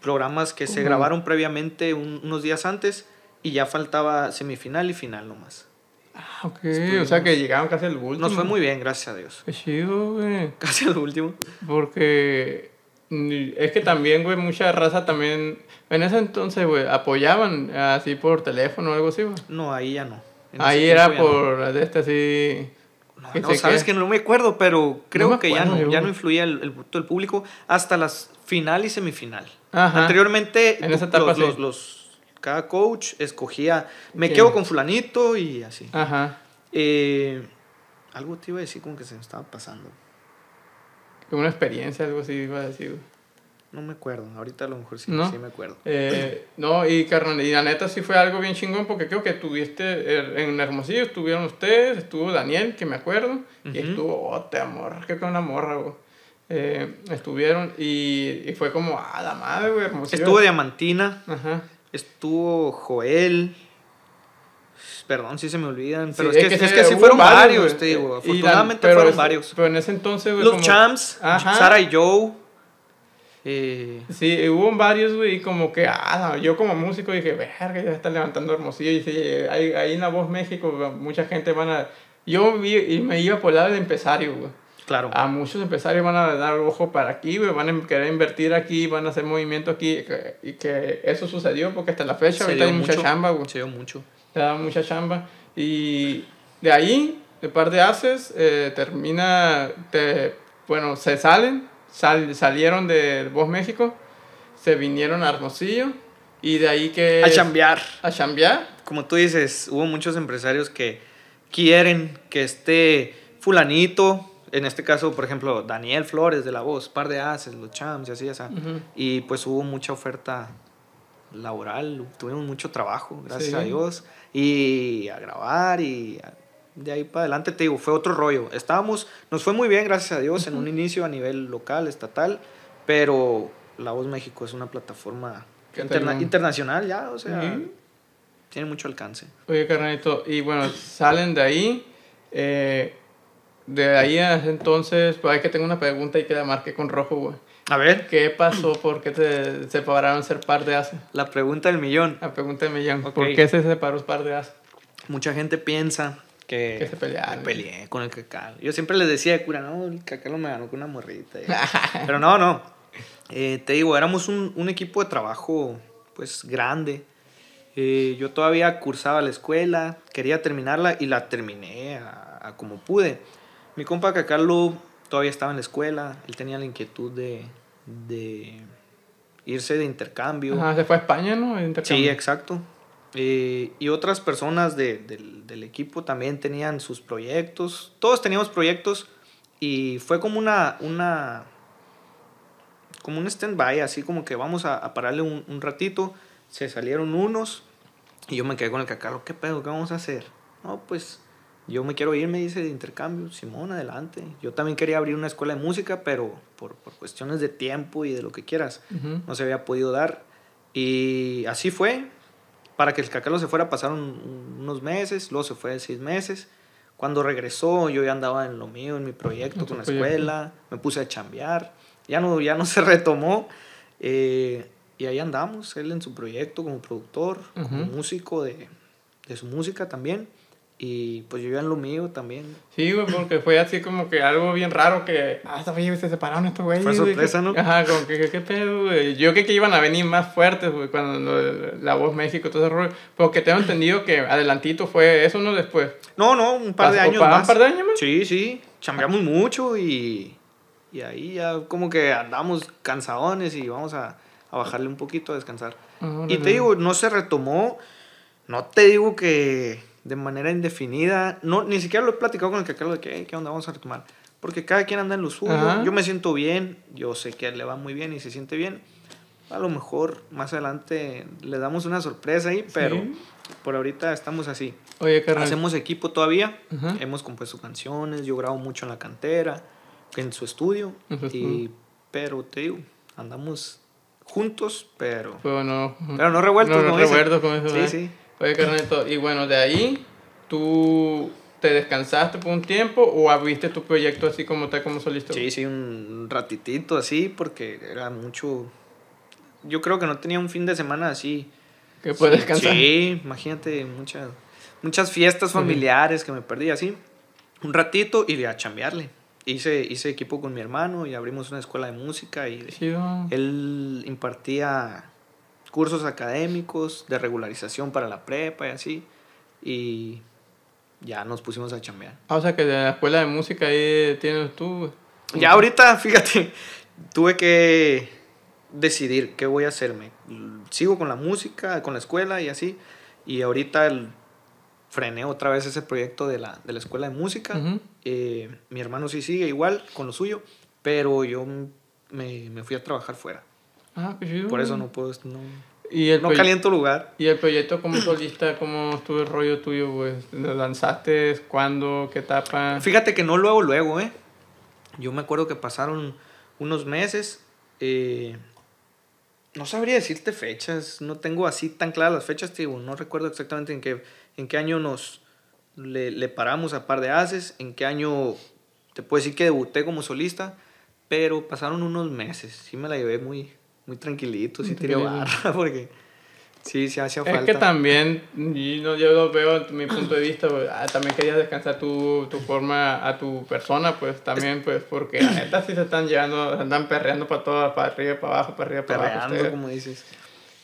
Programas que se grabaron previamente un- unos días antes y ya faltaba semifinal y final nomás. Ah, ok. Estuvimos- O sea que llegaron casi al último. Nos fue muy bien, gracias a Dios. Qué chido, güey. Casi al último. Porque mm, es que también, güey, mucha raza también. En ese entonces, güey, apoyaban así por teléfono o algo así, güey. No, ahí ya no. En Ahí era no. por este así. No, que no, sabes que no me acuerdo, pero creo que ya no, yo. ya no influía el, el público hasta las final y semifinal. Ajá. Anteriormente, En esa etapa los, sí. los- los- cada coach escogía, me quedo con fulanito y así. Ajá. Eh, algo te iba a decir como que se me estaba pasando. Una experiencia, algo así iba a decir. No me acuerdo, ahorita a lo mejor sí, ¿No? sí me acuerdo. Eh, no, y carnal, y la neta sí fue algo bien chingón porque creo que tuviste eh, en Hermosillo, estuvieron ustedes, estuvo Daniel, que me acuerdo, y Ujú. estuvo otra morra, creo que una morra, güey. Eh, estuvieron y, y fue como, ah, la madre, güey, Hermosillo. Estuvo Diamantina, Ajá. estuvo Joel. Perdón si se me olvidan, pero Sí, es, que, es sí, que sí hubo fueron varios, te digo. Y la- Afortunadamente pero fueron es- varios. Pero en ese entonces, güey, Los como- Champs, Ajá. Sara y Joe. Sí, hubo varios, güey, y como que, ah, yo como músico dije, verga, ya está levantando Hermosillo. Y sí, ahí, ahí en La Voz México, mucha gente van a... Yo vi, y me iba por el lado del empresario, güey. claro. A muchos empresarios van a dar ojo para aquí, güey, van a querer invertir aquí, van a hacer movimiento aquí, y que eso sucedió porque hasta la fecha Se ahorita hay mucha chamba, güey. Se dio mucho. Te da mucha chamba. Y de ahí, de par de haces, eh, termina, te, bueno, se salen, sal- salieron de Voz México, se vinieron a Hermosillo, y de ahí que... A chambear. A chambear. Como tú dices, hubo muchos empresarios que, quieren que esté fulanito, en este caso, por ejemplo, Daniel Flores de La Voz, Par de Haces, Los Champs y así, esa. Ujú. Y pues hubo mucha oferta laboral, tuvimos mucho trabajo, gracias Sí. a Dios, y a grabar y a- de ahí para adelante te digo, fue otro rollo. Estábamos, nos fue muy bien, gracias a Dios, en un inicio a nivel local, estatal, pero La Voz México es una plataforma interna- internacional ya, o sea, Ujú. tiene mucho alcance. Oye, carnalito, y bueno, salen de ahí. eh, de ahí a ese entonces, pues hay que tengo una pregunta y que la marqué con rojo, güey. A ver, ¿Qué pasó? ¿Por qué te separaron ser par de hace? la pregunta del millón. La pregunta de millón. Ok. ¿Por qué se separó par de hace? Mucha gente piensa que, Que se pelearon. me peleé con el cacal. Yo siempre les decía de cura, no, el cacal me ganó con una morrita. <laughs> Pero no, no. Eh, te digo, éramos un, un equipo de trabajo pues grande. Eh, yo todavía cursaba la escuela, quería terminarla y la terminé a, a como pude. Mi compa Cacalo todavía estaba en la escuela, él tenía la inquietud de, de irse de intercambio. Ajá, se fue a España, ¿no? De Sí, intercambio. exacto. Eh, y otras personas de- del, del equipo también tenían sus proyectos. Todos teníamos proyectos y fue como una, una como un stand-by, así como que vamos a, a pararle un, un ratito. Se salieron unos y yo me quedé con el cacaro. ¿Qué pedo? ¿Qué vamos a hacer? No, pues yo me quiero ir, me dice, de intercambio. Simón, adelante. Yo también quería abrir una escuela de música, pero por, por cuestiones de tiempo y de lo que quieras Ujú. no se había podido dar. Y así fue. Para que el cacalo se fuera pasaron unos meses, luego se fue seis meses. Cuando regresó yo ya andaba en lo mío, en mi proyecto con la escuela, me puse a chambear, ya no, ya no <laughs> se retomó. eh, y ahí andamos, él en su proyecto como productor, como músico de, de su música también. Y pues yo ya en lo mío también. Sí, güey, porque fue así como que algo bien raro que... Ah, güey, se separaron estos güeyes. Fue güey, sorpresa, ¿no? Ajá, como que, que- ¿qué pedo, güey? Yo creí que iban a venir más fuertes, güey, cuando lo- la voz México, todo ese rollo. Porque tengo entendido que adelantito fue eso, ¿no? Después. No, no, un par de ¿Pasó- años pa- más. ¿Un par de años más? Sí, sí, chambeamos mucho y, y ahí ya como que andamos cansadones y vamos a, a bajarle un poquito a descansar. Ah, Y te digo, no se retomó, no te digo que de manera indefinida, no, ni siquiera lo he platicado con el cacalo de que, "Hey, ¿qué onda? Vamos a retomar. Porque cada quien anda en lo suyo, Ajá. yo me siento bien, yo sé que le va muy bien y se siente bien. A lo mejor más adelante le damos una sorpresa ahí, pero Sí. por ahorita estamos así. Oye, carnal. Hacemos equipo todavía, Ajá. hemos compuesto canciones, yo grabo mucho en la cantera, en su estudio, y, pero te digo, andamos juntos, pero, Pero no... pero no revueltos, No, no como revueltos con eso, Sí, sí. Oye, carnalito, y bueno, de ahí, ¿tú te descansaste por un tiempo o abriste tu proyecto así como tal, como solista? Sí, sí, un ratitito así, porque era mucho... Yo creo que no tenía un fin de semana así. Que puedes descansar. Sí, imagínate, muchas, muchas fiestas familiares que me perdí así. Un ratito y a chambearle. Hice, hice equipo con mi hermano y abrimos una escuela de música y Chido. él impartía cursos académicos de regularización para la prepa y así. Y ya nos pusimos a chambear. Ah, o sea que de la escuela de música ahí tienes tú. Ya ahorita, <laughs> fíjate, tuve que decidir qué voy a hacerme. Sigo con la música, con la escuela y así. Y ahorita el- frené otra vez ese proyecto de la, de la escuela de música. Ujú. Eh, mi hermano sí sigue igual con lo suyo, pero yo me, me fui a trabajar fuera. Ah. Por eso no puedo, no, ¿Y el, no caliento lugar. ¿Y el proyecto como <clears throat> solista, cómo estuvo el rollo tuyo, güey? ¿Lo lanzaste? ¿Cuándo? ¿Qué etapa? Fíjate que no luego, luego, ¿eh? Yo me acuerdo que pasaron unos meses. eh, no sabría decirte fechas. No tengo así tan claras las fechas, digo. No recuerdo exactamente en qué, en qué año nos le, le paramos a par de haces. En qué año te puedo decir que debuté como solista. Pero pasaron unos meses. Sí me la llevé muy, muy tranquilito. Sí tiré barra <laughs> porque sí, sí hacía Es falta. que también, y no, yo lo veo desde mi punto de vista, güey, ah, también querías descansar tu, tu forma a tu persona, pues también, pues, porque la neta sí se están llevando, se andan perreando para todo, para arriba, para abajo, para arriba, para abajo. Perreando, ustedes. como dices.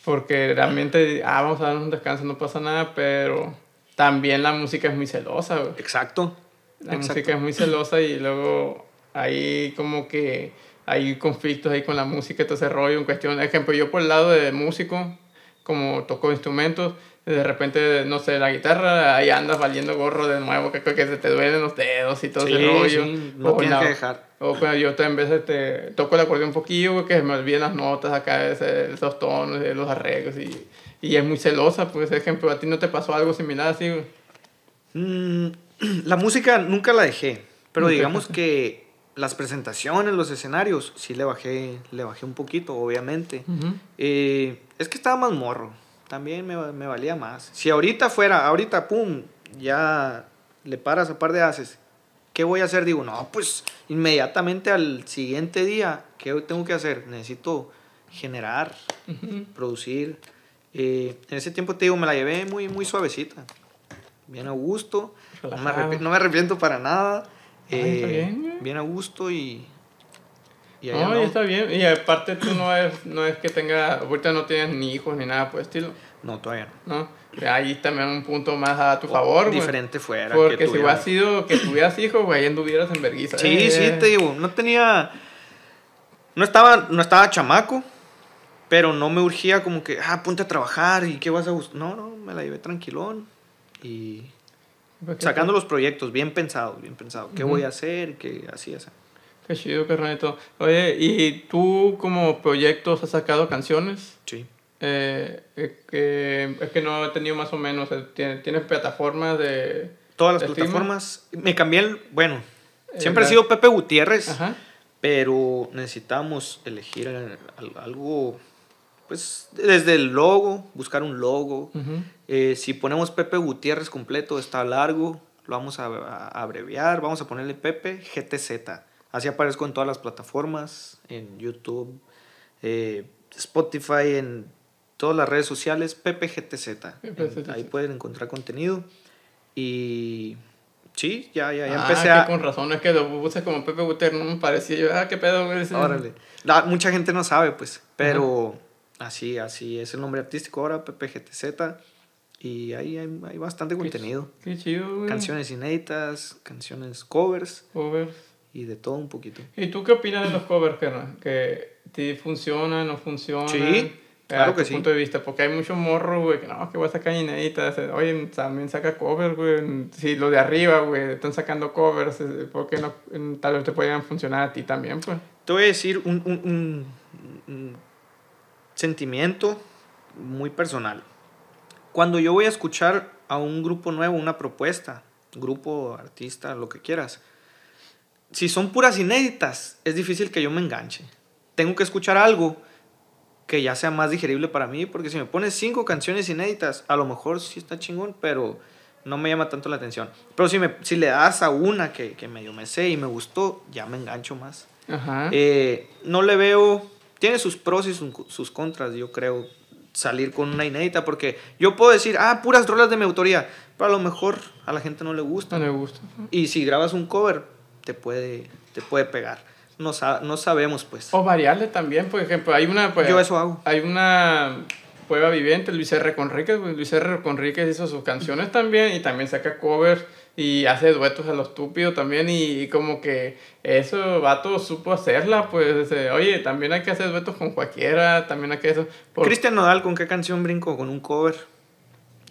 Porque realmente, ah, vamos a darnos un descanso, no pasa nada, pero también la música es muy celosa, güey. Exacto. La Exacto. música es muy celosa y luego hay como que hay conflictos ahí con la música todo ese rollo en cuestión. Ejemplo, yo por el lado de músico, como toco instrumentos, de repente, no sé, la guitarra, ahí andas valiendo gorro de nuevo, que, que se te duelen los dedos y todo Sí, ese rollo. sí, no O tienes la- que dejar. O bueno, yo también veces te toco el acordeón un poquillo, que se me olvidan las notas acá, ese- esos tonos, eh, los arreglos y, y es muy celosa, pues, por ejemplo, a ti no te pasó algo similar así. Mm, <clears throat> la música nunca la dejé, pero digamos que las presentaciones, los escenarios, sí le bajé, le bajé un poquito, obviamente. Eh, es que estaba más morro, también me, me valía más. Si ahorita fuera, ahorita, pum, ya le paras a par de haces, ¿qué voy a hacer? Digo, no, pues inmediatamente al siguiente día, ¿qué tengo que hacer? Necesito generar, producir. Eh, en ese tiempo te digo, me la llevé muy, muy suavecita. Bien a gusto. No me, no me arrepiento para nada. Ay, Eh, bien, güey. a gusto y. y ahí No, y andamos. está bien. Y aparte tú no es, no es que tenga, ahorita no tienes ni hijos ni nada por el estilo, No, todavía no. ¿no? Ahí también un punto más a tu favor, güey. Diferente fuera. que Porque si tuviera- hubieras sido, que tuvieras hijos, güey, ahí anduvieras en vergüenza. Sí, Eh, sí, te digo, no tenía. No estaba, no estaba chamaco, pero no me urgía como que, ah, ponte a trabajar y qué vas a. No, no, me la llevé tranquilón y sacando los proyectos bien pensados, bien pensados. ¿Qué voy a hacer? ¿Qué así, así? Qué chido, carnalito. Oye, ¿y tú como proyectos has sacado canciones? Sí. Eh, eh, que, es que no he tenido más o menos, ¿tienes, tienes plataformas de... Todas las plataformas. Me cambié el. Bueno, Eh, siempre la- he sido Pepe Gutiérrez. Ajá. pero necesitamos elegir al- algo, pues desde el logo, buscar un logo. Eh, si ponemos Pepe Gutiérrez completo, está largo, lo vamos a, a abreviar, vamos a ponerle Pepe GTZ. Así aparezco en todas las plataformas, en YouTube, eh, Spotify, en todas las redes sociales, Pepe GTZ. Pepe GTZ. Ahí pueden encontrar contenido. Y sí, ya, ya, ya Ah, empecé que a... con razón, es que lo puse como Pepe Gutiérrez, no me parecía yo, ah, qué pedo, Órale. La- mucha gente no sabe, pues, pero así, así es el nombre artístico ahora, PPGTZ. Y ahí hay, hay bastante contenido. Qué chido, güey. Canciones inéditas, canciones covers Covers. y de todo un poquito. ¿Y tú qué opinas de los covers, carnal? ¿Que te funcionan, no funcionan? Sí, claro a que sí. punto de vista, porque hay muchos morros, güey, que no, que voy a sacar inéditas. eh, Oye, también saca covers, güey. Si los de arriba, güey, están sacando covers, eh, ¿por qué no? Tal vez te podrían funcionar a ti también, pues. Te voy a decir un, un- un- un sentimiento muy personal. Cuando yo voy a escuchar a un grupo nuevo, una propuesta, grupo, artista, lo que quieras, si son puras inéditas, es difícil que yo me enganche. Tengo que escuchar algo que ya sea más digerible para mí, porque si me pones cinco canciones inéditas, a lo mejor sí está chingón, pero no me llama tanto la atención. Pero si, me, si le das a una que, que medio me sé y me gustó, ya me engancho más. Ajá. Eh, no le veo. Tiene sus pros y sus, sus contras, yo creo, salir con una inédita, porque yo puedo decir, ah, puras rolas de mi autoría, pero a lo mejor a la gente no le gusta. no me gusta. Y si grabas un cover, te puede, te puede pegar. No, no sabemos, pues. O variarle también, por ejemplo, hay una... Pues, Yo eso hago. Hay una prueba viviente, Luis R. Conríquez. Luis R. Conríquez hizo sus canciones también y también saca covers y hace duetos a lo estúpido también y, y como que eso, vato, supo hacerla, pues, eh, oye, también hay que hacer duetos con cualquiera, también hay que eso. por- Cristian Nodal, ¿con qué canción brinco? Con un cover.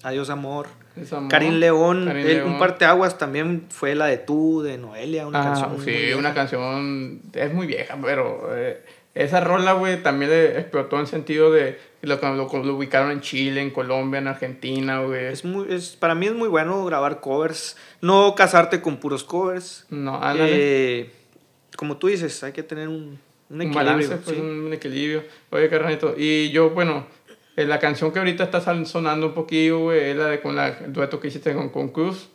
Adiós, amor. amor. Karim León, Karim él- León. un parteaguas también fue la de tú, de Noelia, una Ah, canción. sí, una canción, es muy vieja, pero eh, esa rola, güey, también le explotó en sentido de lo, lo, lo ubicaron en Chile, en Colombia, en Argentina, güey. Es muy, es, para mí es muy bueno grabar covers, no casarte con puros covers. No. Eh, como tú dices, hay que tener un, un un equilibrio. balance, pues, sí. un equilibrio. Oye, carnalito, y yo, bueno, eh, la canción que ahorita está sonando un poquillo, güey, es la de con la, el dueto que hiciste con, con Cruz.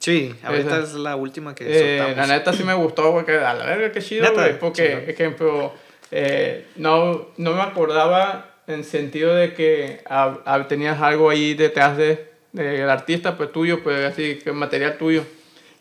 Sí, ahorita Esa. es la última que Eh, soltamos. la neta sí me gustó, güey, que a la verga, qué chido, güey, porque, ejemplo, eh, no, no me acordaba en sentido de que ah, ah, tenías algo ahí detrás de, del artista, pues tuyo, pues así, que material tuyo.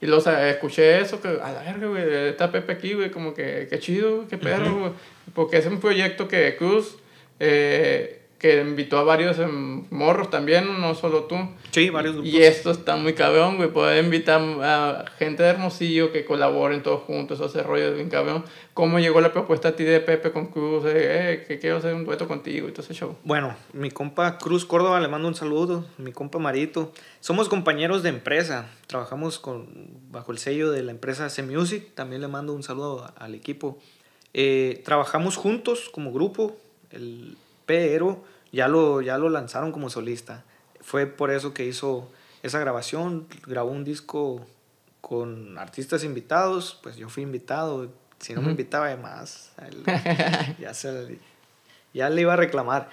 Y sea, escuché eso, que a la verga, güey, está Pepe aquí, güey, como que qué chido, qué perro, güey. Porque es un proyecto que Cruz, eh, que invitó a varios em, morros también, no solo tú. Sí, varios grupos. Y esto está muy cabrón, güey. Poder invitar a gente de Hermosillo que colaboren todos juntos, eso hace rollo bien cabrón. ¿Cómo llegó la propuesta a ti de Pepe con Cruz? De, eh, que quiero hacer un dueto contigo y todo ese show. Bueno, mi compa Cruz Córdoba le mando un saludo, mi compa Marito. Somos compañeros de empresa, trabajamos con, bajo el sello de la empresa C-Music, también le mando un saludo al equipo. Eh, trabajamos juntos como grupo, el, pero ya lo, ya lo lanzaron como solista. Fue por eso que hizo esa grabación, grabó un disco con artistas invitados, pues yo fui invitado, si no me invitaba de más, ya, <laughs> se, ya le iba a reclamar.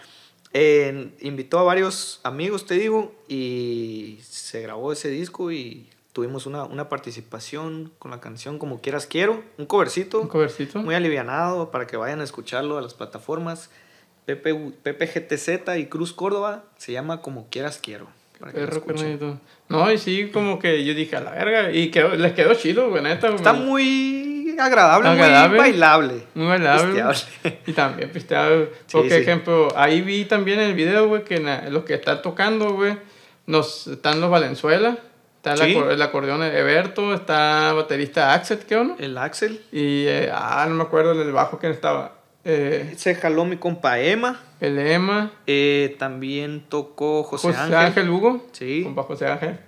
invitó a varios amigos, te digo, y se grabó ese disco y tuvimos una, una, participación con la canción Como Quieras Quiero, un covercito. Un covercito. Muy alivianado para que vayan a escucharlo a las plataformas. Pepe, Pepe GTZ y Cruz Córdoba se llama Como Quieras Quiero. no, y sí, como que yo dije a la verga. Y quedó, les quedó chido, güey, neta. Está muy agradable, muy bailable. Muy bailable. Y también pisteable. Por ejemplo, ahí vi también el video, güey, que los que están tocando, güey, nos, están los Valenzuela. Está el, acordeón de Eberto, está baterista Axel, ¿qué onda? El Axel. Y, eh, ah, no me acuerdo del bajo quién estaba. Eh, se jaló mi compa Emma. El Emma. Eh, también tocó José, José Ángel. Ángel Hugo. Sí. Compa José Ángel.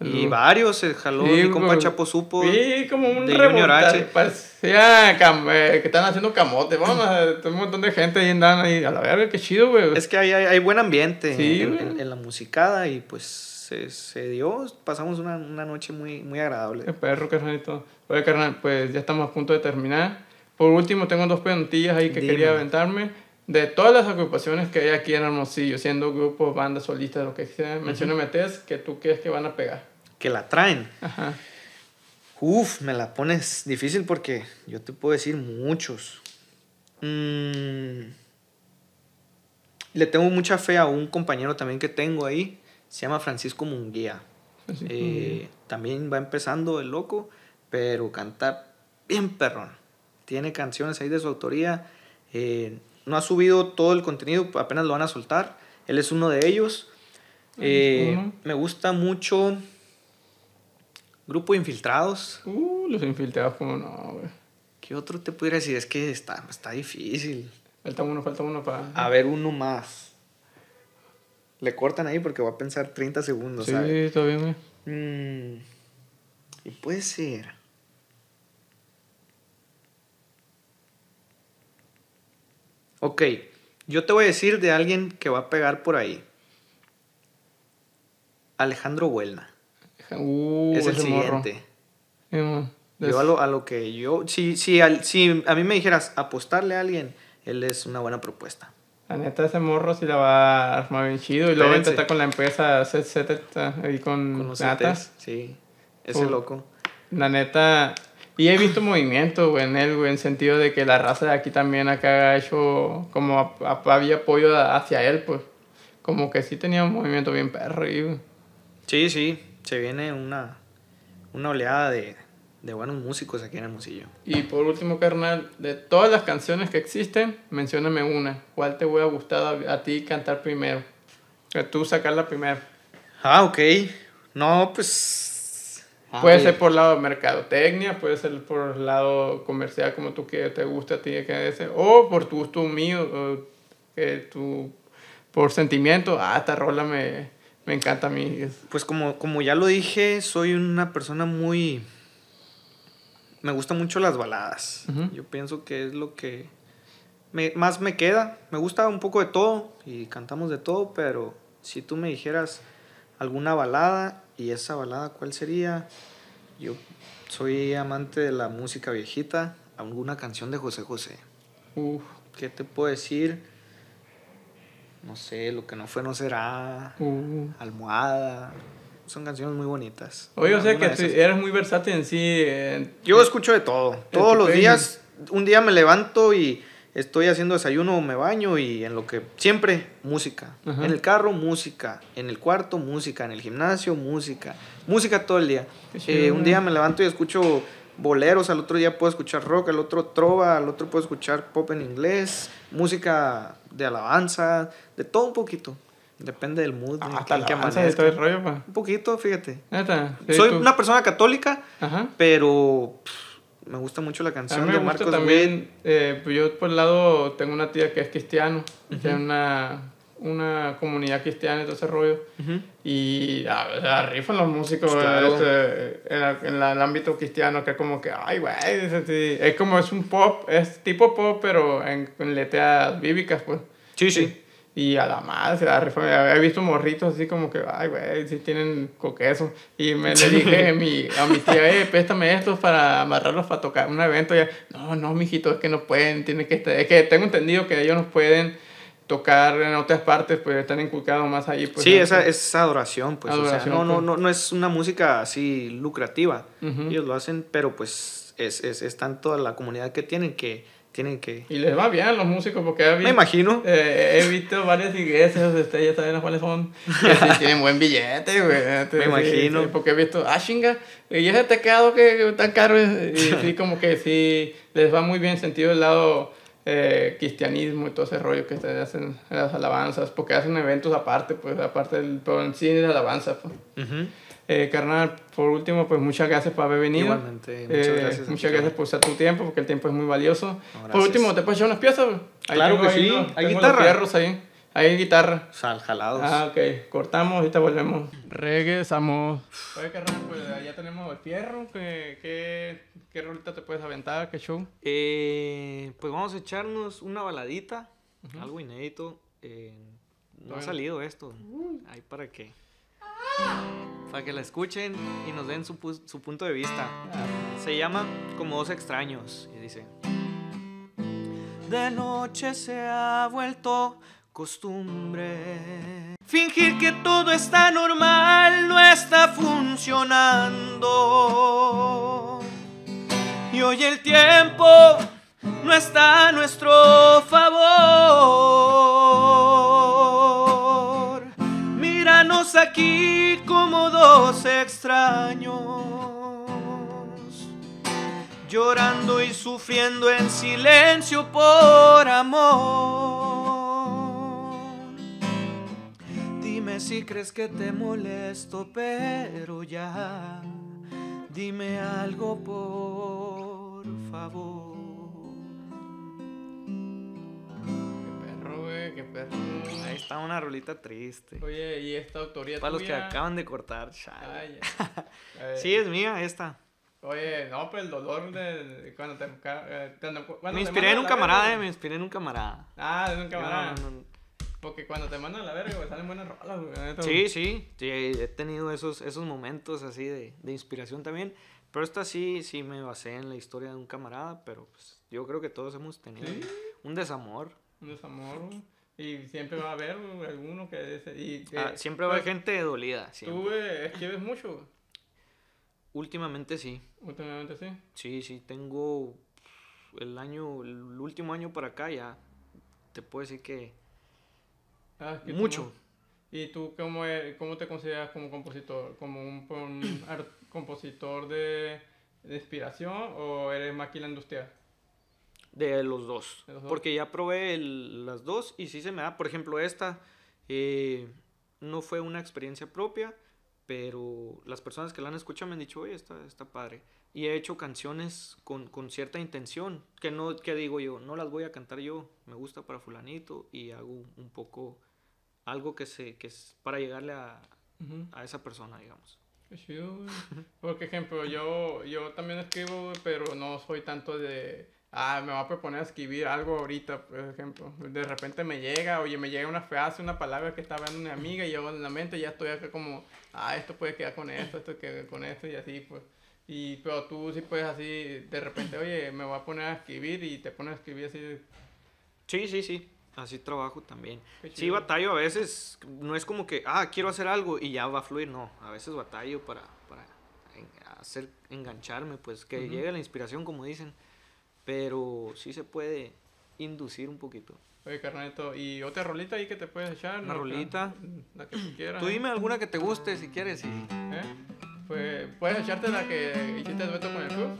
y varios, se jaló mi compa Chapo Supo. Sí, como un de Parecía eh, que están haciendo camote. Vamos a <laughs> un montón de gente ahí andan ahí. A la verga, qué chido, güey. Es que hay, hay, buen ambiente en, en, la musicada y pues se, se dio. Pasamos una, una, noche muy, muy agradable. Qué perro, carnalito. Oye, carnal, pues ya estamos a punto de terminar. Por último, tengo dos preguntillas ahí que quería aventarme. De todas las agrupaciones que hay aquí en Hermosillo, siendo grupos, bandas, solistas, lo que sea, mencióname tres que tú crees que van a pegar. Que la traen. Ajá. Uf, me la pones difícil porque yo te puedo decir muchos. Mm, le tengo mucha fe a un compañero también que tengo ahí. Se llama Francisco Munguía. Eh, también va empezando el loco, pero canta bien perrón tiene canciones ahí de su autoría. Eh, no ha subido todo el contenido, apenas lo van a soltar. Él es uno de ellos. Eh, me gusta mucho Grupo Infiltrados. Uh, los Infiltrados, como no, güey. ¿Qué otro te pudiera decir? Es que está, está difícil. Falta uno, falta uno para... A ver, uno más. Le cortan ahí porque va a pensar 30 segundos, sí, está bien, güey. Mm, y puede ser... Ok, yo te voy a decir de alguien que va a pegar por ahí. Alejandro Huelna. Uh, es el siguiente. yo a lo, que yo, si, si, si a mí me dijeras apostarle a alguien, él es una buena propuesta. La neta, ese morro sí la va a armar bien chido. Y luego está con la empresa ZZ ahí con, con los Natas. Sí, ese loco. La neta, y he visto movimiento, güey, en él, güey, en sentido de que la raza de aquí también acá ha hecho, como había apoyo hacia él, pues. Como que sí tenía un movimiento bien perro, güey. Sí, sí, se viene una, una oleada de, de buenos músicos aquí en Hermosillo. Y por último, carnal, de todas las canciones que existen, mencióname una. ¿Cuál te hubiera gustado a, ti cantar primero? Que tú sacarla primero. Ah, ok. No, pues Ah, puede ser por lado mercadotecnia, puede ser por lado comercial, como tú que te gusta a ti, que o por tu gusto mío, o que tu, por sentimiento, ah, esta rola me, me encanta a mí. Pues como, como ya lo dije, soy una persona muy... Me gustan mucho las baladas. Yo pienso que es lo que me, más me queda. Me gusta un poco de todo y cantamos de todo, pero si tú me dijeras alguna balada, ¿Y esa balada cuál sería? Yo soy amante de la música viejita, alguna canción de José José. Uf. ¿Qué te puedo decir? No sé, lo que no fue no será. Uh. Almohada. Son canciones muy bonitas. Oye, o sea que eres muy versátil en sí. Yo escucho de todo. Todos los días, un día me levanto y estoy haciendo desayuno, me baño y en lo que siempre música. En el carro música, en el cuarto música, en el gimnasio música, música todo el día. Eh, un día me levanto y escucho boleros, al otro día puedo escuchar rock, al otro trova, al otro puedo escuchar pop en inglés, música de alabanza, de todo un poquito. Depende del mood. en Hasta que de todo el rollo, pa. Un poquito, fíjate. Soy tú- una persona católica, Ajá. pero pff, me gusta mucho la A canción mí me de gusta Marcos también, eh, pues yo por el lado tengo una tía que es cristiano, tiene una, una comunidad cristiana y todo ese rollo. Ujú. Y a, a rifan los músicos Pues claro. este, en, la- en la- el ámbito cristiano, que es como que, ay, güey, es, como es un pop, es tipo pop, pero en, en letras bíblicas, pues. Sí, sí. Y a la madre, se la rifan. He visto morritos así como que, ay, güey, sí tienen coqueso. Y me le dije a mi, a mi tía, eh, préstame estos para amarrarlos para tocar un evento. Y ella, no, no, mijito, es que no pueden, tienen que estar. Es que tengo entendido que ellos no pueden tocar en otras partes, pues están inculcados más ahí. Pues, sí, ¿no? esa es adoración, pues. o sea, Adoración, no, no, pues. no, no es una música así lucrativa. Ujú. Ellos lo hacen, pero pues es, es, es tanto la comunidad que tienen que tienen que. Y les va bien a los músicos porque he Me visto, imagino. eh, he visto varias iglesias, ustedes ya saben cuáles son, que sí <laughs> tienen buen billete, güey. Sí, imagino. sí, porque he visto, ah, chinga, y ese teclado que tan caro es, y <laughs> sí, como que sí, les va muy bien en sentido del lado eh, cristianismo y todo ese rollo que ustedes hacen en las alabanzas, porque hacen eventos aparte, pues, aparte del, pero en sí de alabanza, pues. Ujú. Eh, carnal, por último, pues muchas gracias por haber venido. Igualmente, muchas Eh, gracias Muchas gracias por usar tu tiempo, porque el tiempo es muy valioso. No, por último, ¿te puedes echar unas piezas? Ahí Claro que ahí sí. los- ¿Hay guitarra? Los fierros ahí. Hay guitarra. Sal, jalados. Ah, ok. Cortamos, ahorita volvemos. Regresamos. Oye, carnal, pues ya tenemos el fierro. ¿Qué, qué, qué rolita te puedes aventar? ¿Qué show? Eh, pues vamos a echarnos una baladita, algo inédito. eh, no ha salido esto. Ahí para que. Para que la escuchen y nos den su, pu- su punto de vista. Se llama Como dos extraños y dice: De noche se ha vuelto costumbre. Fingir que todo está normal no está funcionando. Y hoy el tiempo no está a nuestro favor. Míranos aquí como dos extraños, llorando y sufriendo en silencio por amor. Dime si crees que te molesto, pero ya. Dime algo, por favor. Qué perro, güey, qué perro. Ahí está una rolita triste. Oye, ¿y esta autoría Para los que tuya? acaban de cortar, chale. Ay. <laughs> Eh, Sí, es mía esta. Oye, no, pero el dolor de, cuando te... eh, cuando- Me te inspiré en un camarada, eh, me inspiré en un camarada. Ah, de un camarada. No, no, no. Porque cuando te mandan a la verga, güey, salen buenas rolas, güey. Sí, sí, sí, he tenido esos, esos momentos así de, de inspiración también. Pero esta sí, sí me basé en la historia de un camarada, pero pues, yo creo que todos hemos tenido Sí. un desamor. Un desamor, güey. Y siempre va a haber güey, alguno que... Y, que- Ah, siempre va a haber pues, gente dolida. siempre. Tú, güey, escribes mucho, güey. Últimamente sí. Últimamente sí. Sí, sí, tengo el año, el último año para acá ya. Te puedo decir que Ah, mucho. mucho. ¿Y tú cómo, eres- cómo te consideras como compositor? ¿Como un, compositor de, de inspiración o eres máquina industrial? De los dos. De los dos. Porque ya probé el- las dos y sí se me da. Por ejemplo, esta eh, no fue una experiencia propia, pero las personas que la han escuchado me han dicho, oye, está, está padre. Y he hecho canciones con, con cierta intención, que no, que digo yo, no las voy a cantar yo, me gusta para fulanito y hago un poco algo que, se, que es para llegarle a, Ujú. a esa persona, digamos. Qué chido, güey. Por ejemplo, yo, yo también escribo, güey, pero no soy tanto de, ah, me voy a proponer a escribir algo ahorita, por ejemplo. De repente me llega, oye, me llega una frase, una palabra que estaba hablando una amiga y yo en la mente ya estoy acá como, ah, esto puede quedar con esto, esto queda con esto y así, pues. Y, pero tú sí puedes así, de repente, oye, me voy a poner a escribir y te pones a escribir así. Sí, sí, sí. Así trabajo también. Sí, batallo a veces. No es como que, ah, quiero hacer algo y ya va a fluir. No, a veces batallo para, para en- hacer, engancharme, pues que Ujú. llegue la inspiración, como dicen. Pero sí se puede inducir un poquito. Oye, carnalito, ¿y otra rolita ahí que te puedes echar? Una ¿no? rolita. La que tú quieras. Tú ¿eh? dime alguna que te guste si quieres y ¿Eh? Pues, ¿Puedes echarte la que hiciste dueto con el Cruz?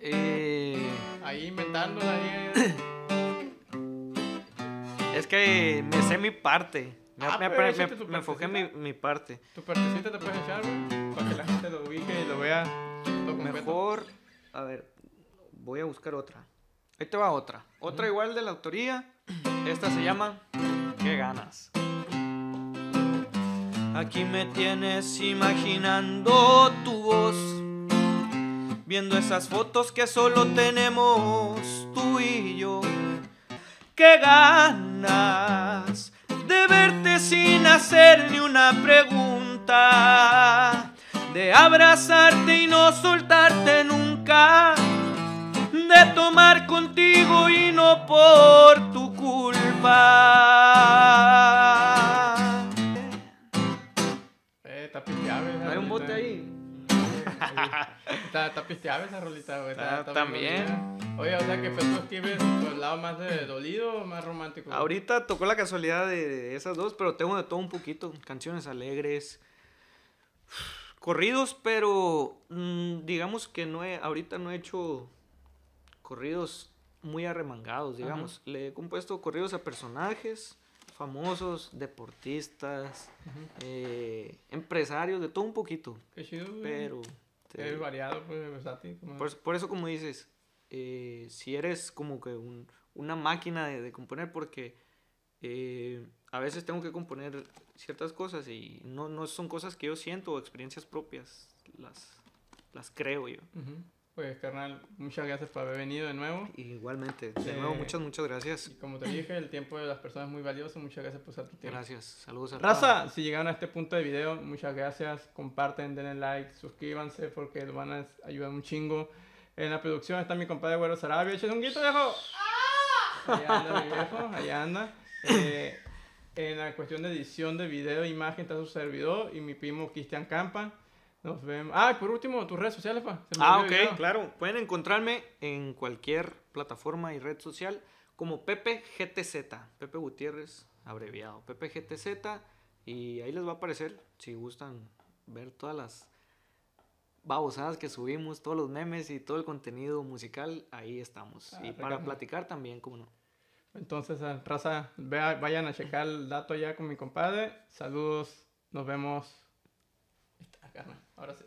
Eh, Ahí inventándola ahí. Es que me sé mi parte. Me, Ah, me- pero me- échate me- tu me enfoqué en mi, parte. Tu partecita te puedes echar, güey, para que la gente lo ubique y lo vea. Mejor, a ver, voy a buscar otra. Ahí te va otra. Otra igual de la autoría. Esta se llama ¿Qué ganas? Aquí me tienes imaginando tu voz, viendo esas fotos que solo tenemos tú y yo. ¿Qué ganas de verte sin hacer ni una pregunta? De abrazarte y no soltarte nunca. De tomar contigo y no por tu culpa. Eh, está pisteable esa Hay un bote ahí. <laughs> Está, está pisteable esa rolita, güey. Está, está también. Oye, o sea que pues, tú escribes por el lado más de dolido o más romántico. Ahorita tocó la casualidad de, esas dos, pero tengo de todo un poquito. Canciones alegres, corridos, pero mm, digamos que no he, ahorita no he hecho corridos muy arremangados, digamos. Le he compuesto corridos a personajes famosos, deportistas, eh, empresarios, de todo un poquito. Qué chido. Pero... Es variado, pues, versátil. Por, por eso, como dices, eh, si eres como que un- una máquina de, de componer, porque eh, a veces tengo que componer ciertas cosas y no, no son cosas que yo siento o experiencias propias, las, las creo yo. Ujú. Pues, carnal, muchas gracias por haber venido de nuevo. Igualmente, de Eh, nuevo, muchas, muchas Y gracias. como te dije, el tiempo de las personas es muy valioso. Muchas gracias por usar tu tiempo. Gracias, saludos a Raza, si llegaron a este punto de video, muchas gracias. Comparten, denle like, suscríbanse porque lo van a ayudar un chingo. En la producción está mi compadre Güero Sarabia. ¡Eches un grito, viejo! Allá anda mi viejo, allá anda. Eh, en la cuestión de edición de video e imagen está su servidor y mi primo Cristian Campa. Nos vemos. Ah, y por último, tus redes sociales, pa. Ah, ok, video. claro. Pueden encontrarme en cualquier plataforma y red social como Pepe GTZ. Pepe Gutiérrez, abreviado. Pepe GTZ. Y ahí les va a aparecer si gustan ver todas las babosadas que subimos, todos los memes y todo el contenido musical. Ahí estamos. Ah, y para platicar también, como no. Entonces, ah, raza, vea- vayan a checar el dato ya con mi compadre. Saludos, nos vemos. Ahora sí.